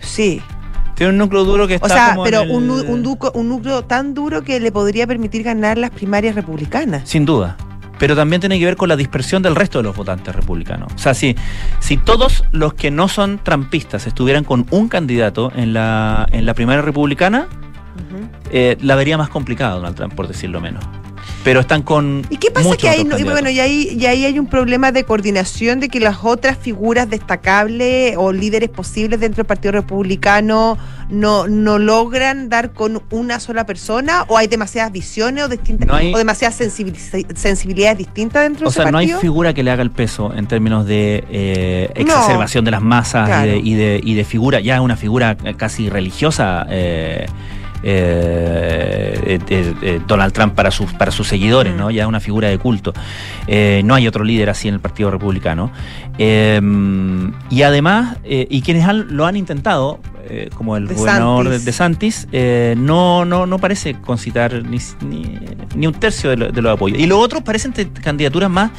sí. Tiene un núcleo duro que está O sea, como pero el- un, nu- un, duco- un núcleo tan duro que le podría permitir ganar las primarias republicanas. Sin duda. Pero también tiene que ver con la dispersión del resto de los votantes republicanos. O sea, si, si todos los que no son trampistas estuvieran con un candidato en la, en la primaria republicana, eh, la vería más complicada Donald Trump, por decirlo menos. Pero están con. ¿Y qué pasa que ahí, otros no- y bueno, y ahí, y ahí hay un problema de coordinación de que las otras figuras destacables o líderes posibles dentro del Partido Republicano no, no logran dar con una sola persona o hay demasiadas visiones o distintas No hay- o demasiadas sensibili- sensibilidades distintas dentro O de sea, ese no hay partido. figura que le haga el peso en términos de eh, No. exacerbación de las masas Claro. y, de, y, de, y de figura, ya una figura casi religiosa. eh, eh, eh, eh, Donald Trump para sus, para sus seguidores, ¿no? Ya es una figura de culto. Eh, no hay otro líder así en el Partido Republicano. Eh, y además, eh, y quienes han- lo han intentado, eh, como el De gobernador de, Santis. de Santis, eh, no, no, no parece concitar ni, ni, ni un tercio de, lo- de los apoyos. Y los otros parecen candidaturas más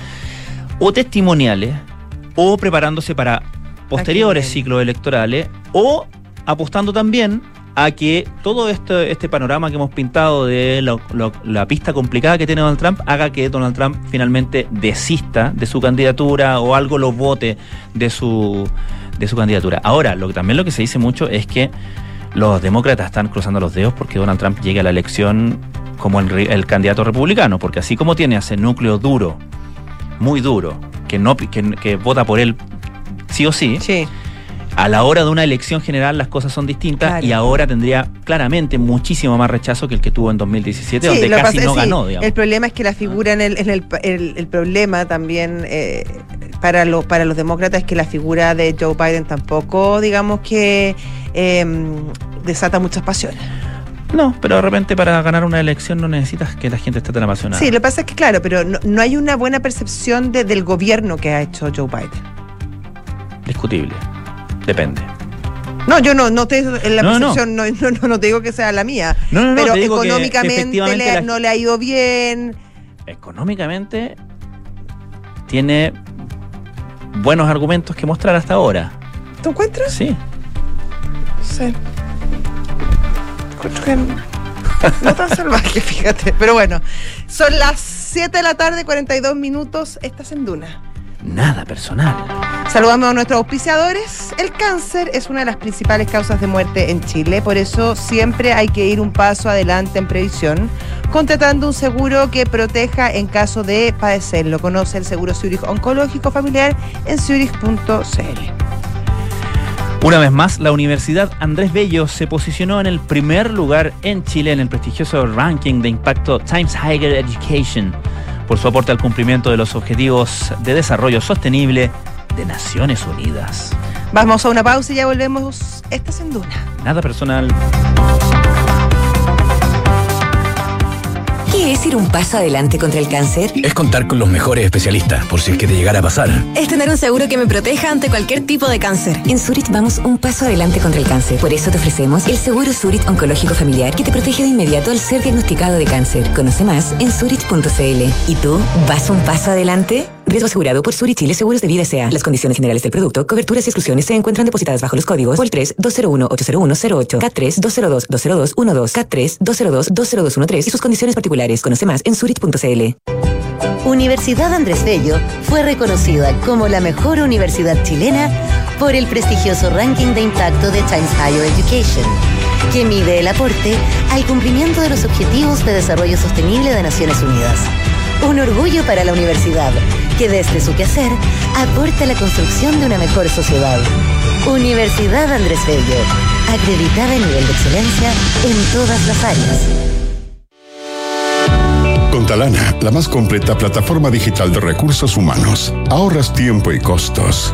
o testimoniales o preparándose para posteriores ciclos electorales o apostando también a que todo esto, este panorama que hemos pintado de lo- la pista complicada que tiene Donald Trump haga que Donald Trump finalmente desista de su candidatura o algo lo vote de su, de su candidatura. Ahora, lo que también lo que se dice mucho es que los demócratas están cruzando los dedos porque Donald Trump llegue a la elección como el, el candidato republicano, porque así como tiene ese núcleo duro, muy duro, que no que, que vota por él sí o sí, Sí. A la hora de una elección general las cosas son distintas Claro. y ahora tendría claramente muchísimo más rechazo que el que tuvo en 2017, Sí, donde lo casi pasa no sí, ganó, digamos. El problema es que la figura en el, en el, el- el problema también eh, para, los para los demócratas es que la figura de Joe Biden tampoco, digamos que eh, desata muchas pasiones. No, pero de repente para ganar una elección no necesitas que la gente esté tan apasionada. Sí, lo que pasa es que, claro, pero no, no hay una buena percepción de- del gobierno que ha hecho Joe Biden. Discutible. Depende. No, yo no, no te en la No, no. percepción, no. No, no, no te digo que sea la mía. No, no, no, pero te económicamente le- la- no le ha ido bien. Económicamente tiene buenos argumentos que mostrar hasta ahora. ¿Tú encuentras? Sí. Sí. Encuentro que no tan salvaje, fíjate. Pero bueno, son las 7 de la tarde, 42 minutos. Estás en Duna. Nada personal. Saludamos a nuestros auspiciadores. El cáncer es una de las principales causas de muerte en Chile, por eso siempre hay que ir un paso adelante en previsión, contratando un seguro que proteja en caso de padecerlo. Conoce el seguro Zurich Oncológico Familiar en zurich.cl. Una vez más, la Universidad Andrés Bello se posicionó en el primer lugar en Chile en el prestigioso ranking de impacto Times Higher Education por su aporte al cumplimiento de los objetivos de desarrollo sostenible de Naciones Unidas. Vamos a una pausa y ya volvemos. Estás en Duna. Nada personal. ¿Qué es ir un paso adelante contra el cáncer? Es contar con los mejores especialistas, por si es que te llegara a pasar. Es tener un seguro que me proteja ante cualquier tipo de cáncer. En Zurich vamos un paso adelante contra el cáncer. Por eso te ofrecemos el seguro Zurich Oncológico Familiar que te protege de inmediato al ser diagnosticado de cáncer. Conoce más en zurich.cl. ¿Y tú vas un paso adelante? Riesgo asegurado por Zurich Chile Seguros de Vida S.A. Las condiciones generales del producto, coberturas y exclusiones se encuentran depositadas bajo los códigos POL 3 201 80108 K3 202 20212 K3 202 20213 y sus condiciones particulares. Conoce más en zurich.cl. Universidad Andrés Bello fue reconocida como la mejor universidad chilena por el prestigioso ranking de impacto de Times Higher Education, que mide el aporte al cumplimiento de los Objetivos de Desarrollo Sostenible de Naciones Unidas. Un orgullo para la universidad, que desde su quehacer aporta la construcción de una mejor sociedad. Universidad Andrés Bello, acreditada en nivel de excelencia en todas las áreas. Con Talana, la más completa plataforma digital de recursos humanos, ahorras tiempo y costos.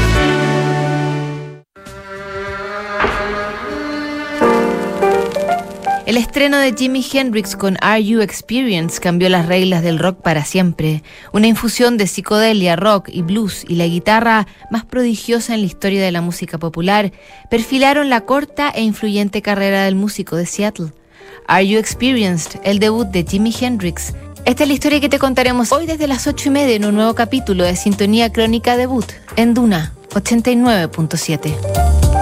El estreno de Jimi Hendrix con Are You Experience cambió las reglas del rock para siempre. Una infusión de psicodelia, rock y blues y la guitarra más prodigiosa en la historia de la música popular perfilaron la corta e influyente carrera del músico de Seattle. Are You Experienced, el debut de Jimi Hendrix. Esta es la historia que te contaremos hoy desde las 8 y media en un nuevo capítulo de Sintonía Crónica Debut en Duna 89.7.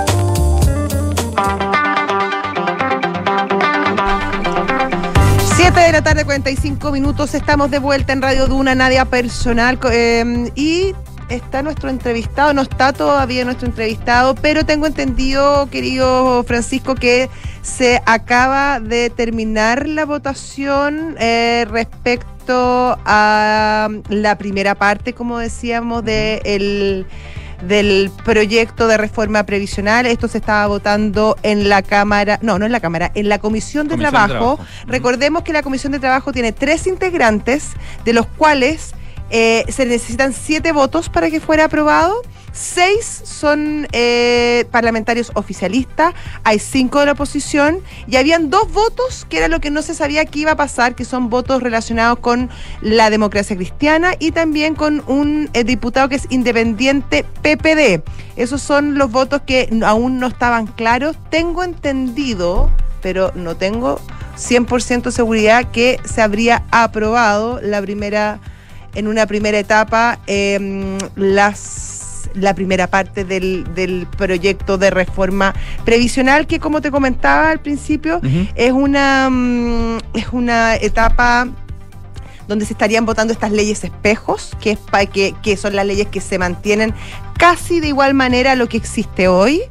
Siete de la tarde, 45 minutos. Estamos de vuelta en Radio Duna, Nadia Personal. eh, y está nuestro entrevistado, no está todavía nuestro entrevistado, pero tengo entendido, querido Francisco, que se acaba de terminar la votación eh, respecto a la primera parte, como decíamos, de el del proyecto de reforma previsional. Esto se estaba votando en la Cámara, no, no en la Cámara, en la Comisión de, Comisión de. Trabajo. Recordemos que la Comisión de Trabajo tiene tres integrantes, de los cuales eh, se necesitan siete votos para que fuera aprobado. Seis son eh, parlamentarios oficialistas, hay cinco de la oposición y habían dos votos que era lo que no se sabía que iba a pasar, que son votos relacionados con la democracia cristiana y también con un eh, diputado que es independiente PPD. Esos son los votos que aún no estaban claros. Tengo entendido, pero no tengo 100% seguridad que se habría aprobado la primera en una primera etapa eh, las la primera parte del, del proyecto de reforma previsional que como te comentaba al principio es una mm, es una etapa donde se estarían votando estas leyes espejos, que, es pa- que, que son las leyes que se mantienen casi de igual manera a lo que existe hoy.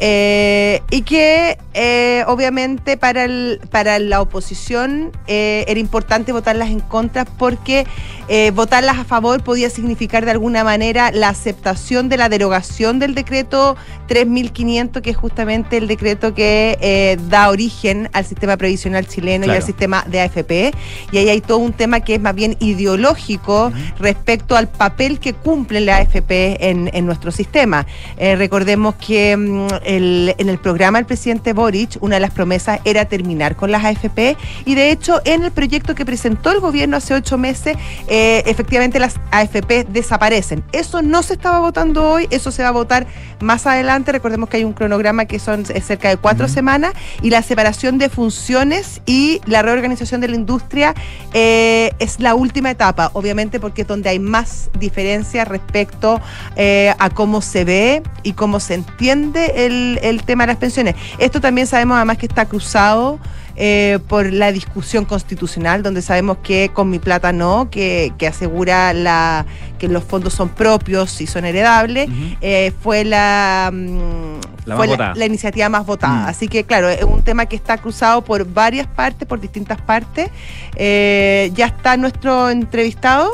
eh, y que eh, obviamente para, el, para la oposición eh, era importante votarlas en contra porque eh, votarlas a favor podía significar de alguna manera la aceptación de la derogación del decreto 3500, que es justamente el decreto que eh, da origen al sistema previsional chileno y al sistema de AFP. Y ahí hay todo un tema que es más bien ideológico respecto al papel que cumple la AFP en, en nuestro sistema. Eh, recordemos que mm, el- en el programa del presidente Boric, una de las promesas era terminar con las AFP y de hecho en el proyecto que presentó el gobierno hace ocho meses, eh, efectivamente las AFP desaparecen. Eso no se estaba votando hoy, eso se va a votar más adelante. Recordemos que hay un cronograma que son eh, cerca de cuatro semanas y la separación de funciones y la reorganización de la industria eh, es la última etapa, obviamente porque es donde hay más diferencias respecto eh, a cómo se ve y cómo se entiende el, el tema de las pensiones. Esto también sabemos además que está cruzado eh, por la discusión constitucional, donde sabemos que con mi plata no, que, que asegura la, que los fondos son propios y son heredables, eh, fue la, mm, La fue la iniciativa más votada. Mm. Así que, claro, es un tema que está cruzado por varias partes, por distintas partes. Eh, ya está nuestro entrevistado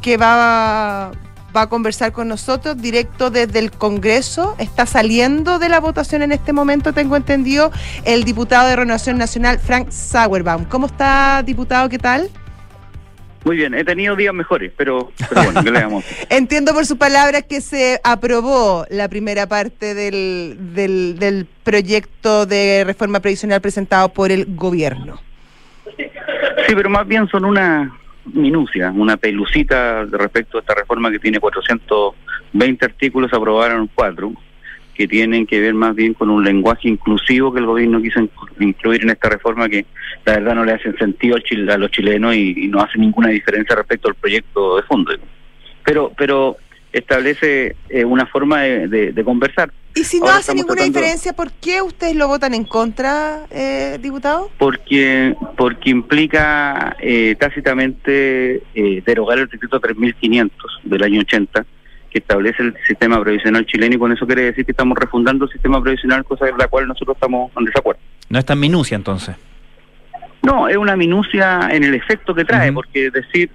que va, va a conversar con nosotros directo desde el Congreso. Está saliendo de la votación en este momento, tengo entendido, el diputado de Renovación Nacional, Frank Sauerbaum. ¿Cómo está, diputado? ¿Qué tal? Muy bien, he tenido días mejores, pero, pero bueno, ¿qué le damos? Entiendo por sus palabras que se aprobó la primera parte del, del, del proyecto de reforma previsional presentado por el gobierno. Sí, pero más bien son una minucia, una pelucita respecto a esta reforma que tiene 420 artículos, aprobaron cuatro, que tienen que ver más bien con un lenguaje inclusivo que el gobierno quiso inclu- incluir en esta reforma que la verdad no le hacen sentido a los chilenos y, y no hace ninguna diferencia respecto al proyecto de fondo. Pero, pero establece eh, una forma de, de- de conversar. Y si no Ahora hace ninguna tratando- diferencia, ¿por qué ustedes lo votan en contra, eh, diputado? porque porque implica eh, tácitamente eh, derogar el decreto 3500 del año 80 que establece el sistema previsional chileno y con eso quiere decir que estamos refundando el sistema previsional, cosa de la cual nosotros estamos en desacuerdo. No es tan minucia entonces. No, es una minucia en el efecto que trae, porque decir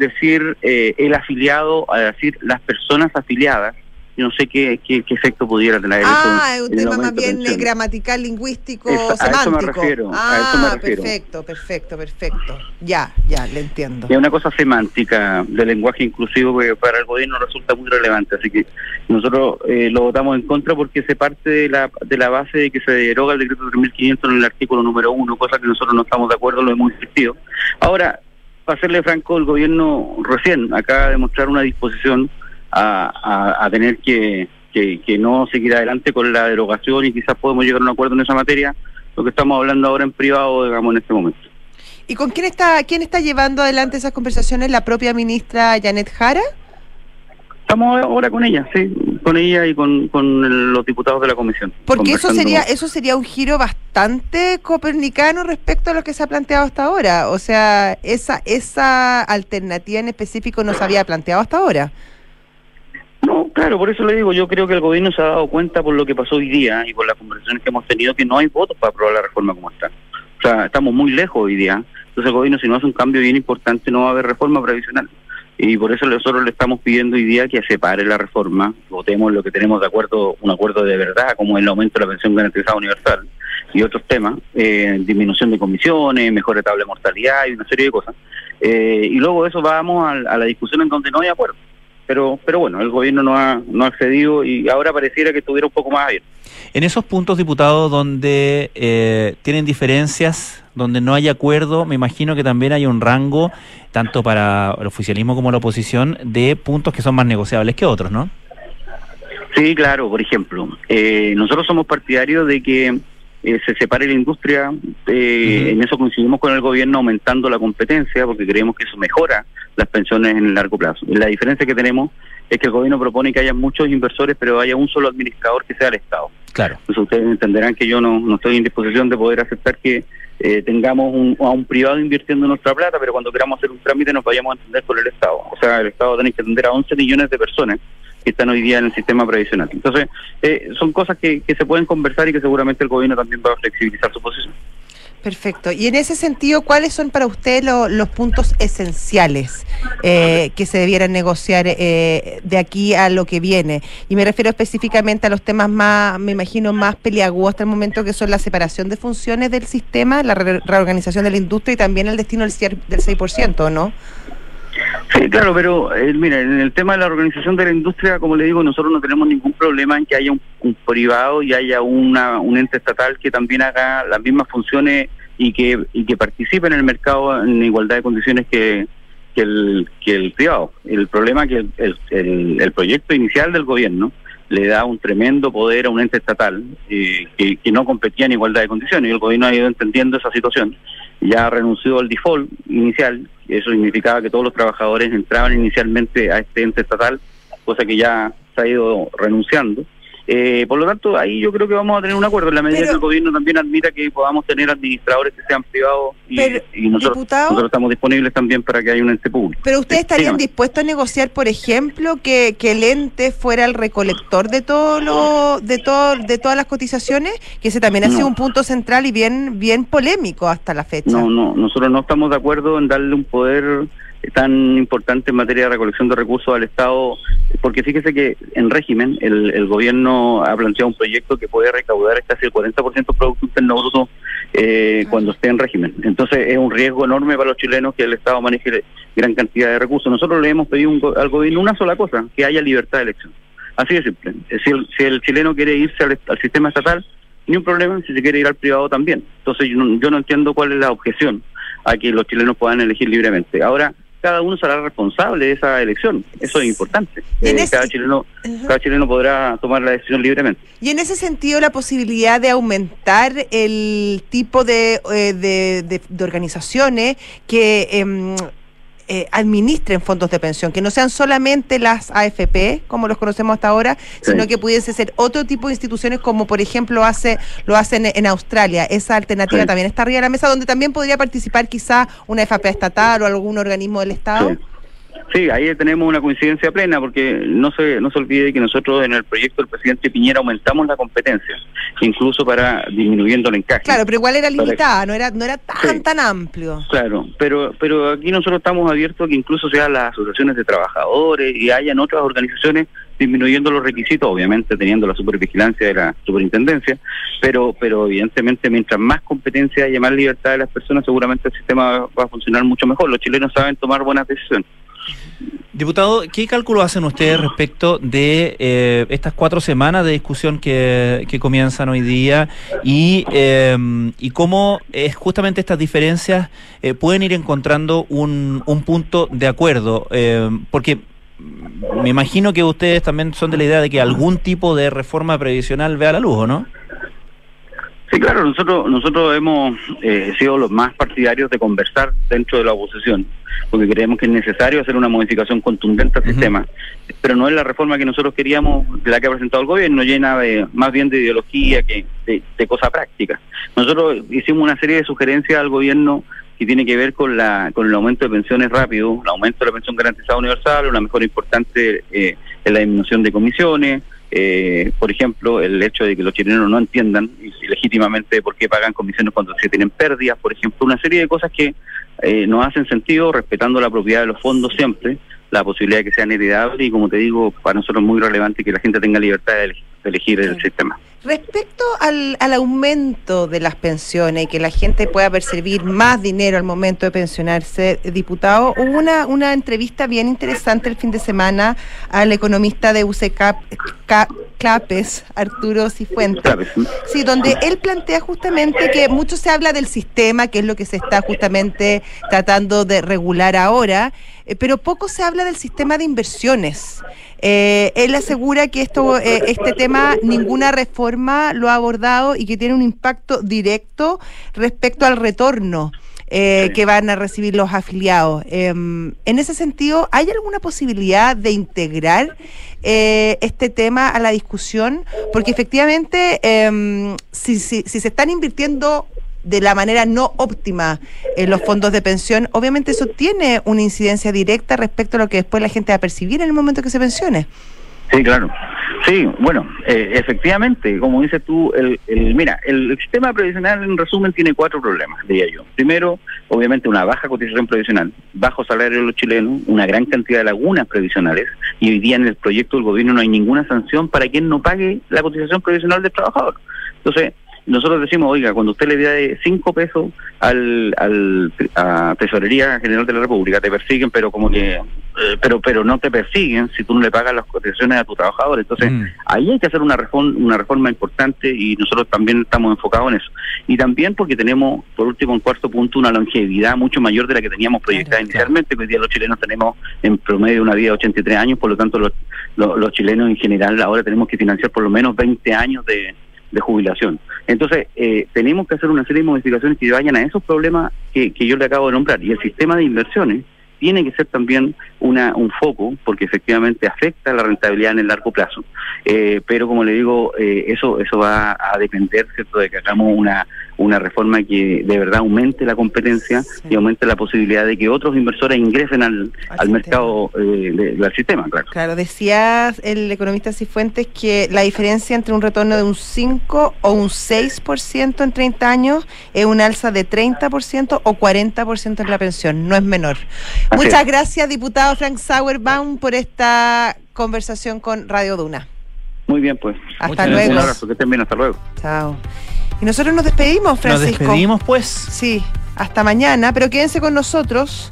decir eh, el afiliado, a decir las personas afiliadas, yo no sé qué, qué, qué efecto pudiera tener Ah, es eso. un en el tema más bien gramatical, lingüístico, Eso- a eso me semántico. refiero, a ah, eso me refiero. perfecto, perfecto, perfecto. Ya, ya, le entiendo. Es una cosa semántica de lenguaje inclusivo que para el gobierno resulta muy relevante. Así que nosotros eh, lo votamos en contra porque se parte de la, de la base de que se deroga el decreto 3500 en el artículo número uno, cosa que nosotros no estamos de acuerdo, lo hemos insistido. Ahora, para serle franco, el gobierno recién acaba de mostrar una disposición a, a- tener que, que, que no seguir adelante con la derogación y quizás podemos llegar a un acuerdo en esa materia, lo que estamos hablando ahora en privado, digamos, en este momento. ¿Y con quién está, quién está llevando adelante esas conversaciones? ¿La propia ministra Janet Jara? Estamos ahora con ella, sí, con ella y con, con el- los diputados de la comisión. Porque eso sería, eso sería un giro bastante copernicano respecto a lo que se ha planteado hasta ahora. O sea, esa, esa alternativa en específico no se había planteado hasta ahora. No, claro, por eso le digo, yo creo que el gobierno se ha dado cuenta por lo que pasó hoy día y por las conversaciones que hemos tenido que no hay votos para aprobar la reforma como está. O sea, estamos muy lejos hoy día. Entonces el gobierno si no hace un cambio bien importante no va a haber reforma previsional. Y por eso nosotros le estamos pidiendo hoy día que separe la reforma, votemos lo que tenemos de acuerdo, un acuerdo de verdad, como el aumento de la pensión garantizada universal y otros temas, eh, disminución de comisiones, mejor estable mortalidad y una serie de cosas. Eh, y luego de eso vamos a, a la discusión en donde no hay acuerdo pero pero bueno, el gobierno no ha, no ha accedido y ahora pareciera que estuviera un poco más abierto. En esos puntos, diputados, donde eh, tienen diferencias, donde no hay acuerdo, me imagino que también hay un rango, tanto para el oficialismo como la oposición, de puntos que son más negociables que otros, ¿no? Sí, claro, por ejemplo, eh, nosotros somos partidarios de que eh, se separe la industria, eh, en eso coincidimos con el gobierno aumentando la competencia porque creemos que eso mejora las pensiones en el largo plazo. La diferencia que tenemos es que el gobierno propone que haya muchos inversores, pero haya un solo administrador que sea el Estado. Claro. Entonces ustedes entenderán que yo no, no estoy en disposición de poder aceptar que eh, tengamos un, a un privado invirtiendo nuestra plata, pero cuando queramos hacer un trámite nos vayamos a entender por el Estado. O sea, el Estado tiene que atender a 11 millones de personas que están hoy día en el sistema previsional. Entonces, eh, son cosas que, que se pueden conversar y que seguramente el gobierno también va a flexibilizar su posición. Perfecto. Y en ese sentido, ¿cuáles son para usted lo- los puntos esenciales eh, que se debieran negociar eh, de aquí a lo que viene? Y me refiero específicamente a los temas más, me imagino, más peliagudos hasta el momento, que son la separación de funciones del sistema, la re- reorganización de la industria y también el destino del, del 6%, ¿o ¿no? Sí, claro, pero eh, mira, en el tema de la organización de la industria, como le digo, nosotros no tenemos ningún problema en que haya un, privado y haya una, un ente estatal que también haga las mismas funciones y que, y que participe en el mercado en igualdad de condiciones que, que, el, que el privado. El problema es que el, el, el- el proyecto inicial del gobierno le da un tremendo poder a un ente estatal eh, que, que no competía en igualdad de condiciones y el gobierno ha ido entendiendo esa situación. Ya renunció al default inicial, eso significaba que todos los trabajadores entraban inicialmente a este ente estatal, cosa que ya se ha ido renunciando. Eh, por lo tanto, ahí yo creo que vamos a tener un acuerdo en la medida Pero- que el gobierno también admita que podamos tener administradores que sean privados y, Pero, y nosotros, diputado- nosotros estamos disponibles también para que haya un ente público. Pero ustedes Sí, estarían dispuestos a negociar, por ejemplo, que, que el ente fuera el recolector de todo lo, de todo, de todas las cotizaciones, que ese también ha No. sido un punto central y bien, bien polémico hasta la fecha. No, no, nosotros no estamos de acuerdo en darle un poder tan importante en materia de recolección de recursos al Estado, porque fíjese que en régimen el, el gobierno ha planteado un proyecto que puede recaudar casi el 40% del Producto Interno Bruto eh, cuando esté en régimen. Entonces es un riesgo enorme para los chilenos que el Estado maneje gran cantidad de recursos. Nosotros le hemos pedido un al gobierno una sola cosa, que haya libertad de elección. Así de simple. Eh, Si el, si el chileno quiere irse al, al sistema estatal, ni un problema, si se quiere ir al privado también. Entonces yo no, yo no entiendo cuál es la objeción a que los chilenos puedan elegir libremente. Ahora, cada uno será responsable de esa elección. Eso es importante. Eh, ese- cada chileno cada chileno podrá tomar la decisión libremente. Y en ese sentido, la posibilidad de aumentar el tipo de, eh, de, de- de organizaciones que em, eh, administren fondos de pensión, que no sean solamente las AFP, como los conocemos hasta ahora, sino que pudiese ser otro tipo de instituciones, como por ejemplo hace lo hacen en Australia. Esa alternativa Sí. también está arriba de la mesa, donde también podría participar quizá una FP estatal o algún organismo del Estado. Sí. Sí, ahí tenemos una coincidencia plena porque no se no se olvide que nosotros en el proyecto del presidente Piñera aumentamos la competencia, incluso para disminuyendo el encaje. Claro, pero igual era limitada, no era, no era tan, Sí. tan amplio. Claro, pero pero aquí nosotros estamos abiertos a que incluso sean las asociaciones de trabajadores y hayan otras organizaciones disminuyendo los requisitos, obviamente teniendo la supervigilancia de la superintendencia, pero pero evidentemente mientras más competencia haya más libertad de las personas, seguramente el sistema va a funcionar mucho mejor. Los chilenos saben tomar buenas decisiones. Diputado, ¿qué cálculo hacen ustedes respecto de eh, estas cuatro semanas de discusión que, comienzan hoy día y, eh, y cómo es justamente estas diferencias eh, pueden ir encontrando un, un punto de acuerdo? Eh, porque me imagino que ustedes también son de la idea de que algún tipo de reforma previsional vea la luz, ¿o no? Sí, claro, nosotros nosotros hemos eh, sido los más partidarios de conversar dentro de la oposición, porque creemos que es necesario hacer una modificación contundente al sistema, pero no es la reforma que nosotros queríamos, de la que ha presentado el gobierno, llena de más bien de ideología que de, de cosa práctica. Nosotros hicimos una serie de sugerencias al gobierno que tiene que ver con la con el aumento de pensiones rápido, el aumento de la pensión garantizada universal, una mejora importante eh, en la disminución de comisiones, eh, por ejemplo, el hecho de que los chilenos no entiendan legítimamente por qué pagan comisiones cuando se tienen pérdidas, por ejemplo, una serie de cosas que eh, nos hacen sentido respetando la propiedad de los fondos siempre, la posibilidad de que sean heredables y como te digo, para nosotros es muy relevante que la gente tenga libertad de elegir, el sistema. Respecto al, al aumento de las pensiones y que la gente pueda percibir más dinero al momento de pensionarse, diputado, hubo una, una entrevista bien interesante el fin de semana al economista de UCCAP, Ca- Clapes, Arturo Cifuentes. Sí, donde él plantea justamente que mucho se habla del sistema, que es lo que se está justamente tratando de regular ahora, eh, pero poco se habla del sistema de inversiones. Eh, él asegura que esto, eh, este tema ninguna reforma lo ha abordado y que tiene un impacto directo respecto al retorno. eh, que van a recibir los afiliados. Em, en ese sentido, ¿hay alguna posibilidad de integrar eh, este tema a la discusión? Porque efectivamente, em, si, si, si se están invirtiendo de la manera no óptima en los fondos de pensión, obviamente eso tiene una incidencia directa respecto a lo que después la gente va a percibir en el momento que se pensione. Sí, claro. Sí, bueno, eh, efectivamente, como dices tú, el, el- mira, el, sistema previsional en resumen tiene cuatro problemas, diría yo. Primero, obviamente una baja cotización previsional, bajo salario de los chilenos, una gran cantidad de lagunas previsionales y hoy día en el proyecto del gobierno no hay ninguna sanción para quien no pague la cotización previsional del trabajador. Entonces, nosotros decimos, oiga, cuando usted le dé cinco pesos al, al a Tesorería General de la República, te persiguen, pero como que, eh, pero pero no te persiguen si tú no le pagas las cotizaciones a tu trabajador. Entonces, Mm. ahí hay que hacer una reforma, una reforma importante y nosotros también estamos enfocados en eso. Y también porque tenemos, por último, en cuarto punto, una longevidad mucho mayor de la que teníamos proyectada inicialmente, que hoy día los chilenos tenemos en promedio una vida de 83 años, por lo tanto los, los, los chilenos en general ahora tenemos que financiar por lo menos 20 años de, de jubilación. Entonces, eh, tenemos que hacer una serie de modificaciones que vayan a esos problemas que, que yo le acabo de nombrar. Y el sistema de inversiones tiene que ser también una, un foco, porque efectivamente afecta la rentabilidad en el largo plazo. Eh, pero como le digo, eh, eso eso va a depender ¿cierto? de que hagamos una, una reforma que de verdad aumente la competencia y aumente la posibilidad de que otros inversores ingresen al, al mercado eh, de- del sistema, claro. Claro, decía el economista Cifuentes que la diferencia entre un retorno de un 5 o un 6% en 30 años es un alza de 30% o 40% en la pensión, no es menor. Así Muchas es. gracias, diputado Frank Sauerbaum, por esta conversación con Radio Duna. Muy bien, pues. Hasta Muchas gracias. luego. Un abrazo, que estén bien, hasta luego. Chao. Y nosotros nos despedimos, Francisco. Nos despedimos, pues. Sí, hasta mañana, pero quédense con nosotros,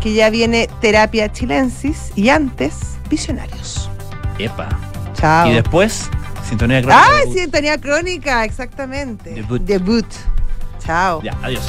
que ya viene Terapia Chilensis y antes, Visionarios. Epa. Chao. Y después, sintonía crónica. Ah, sí, tenía crónica, exactamente. Debut. Debut. Chao. Ya, adiós.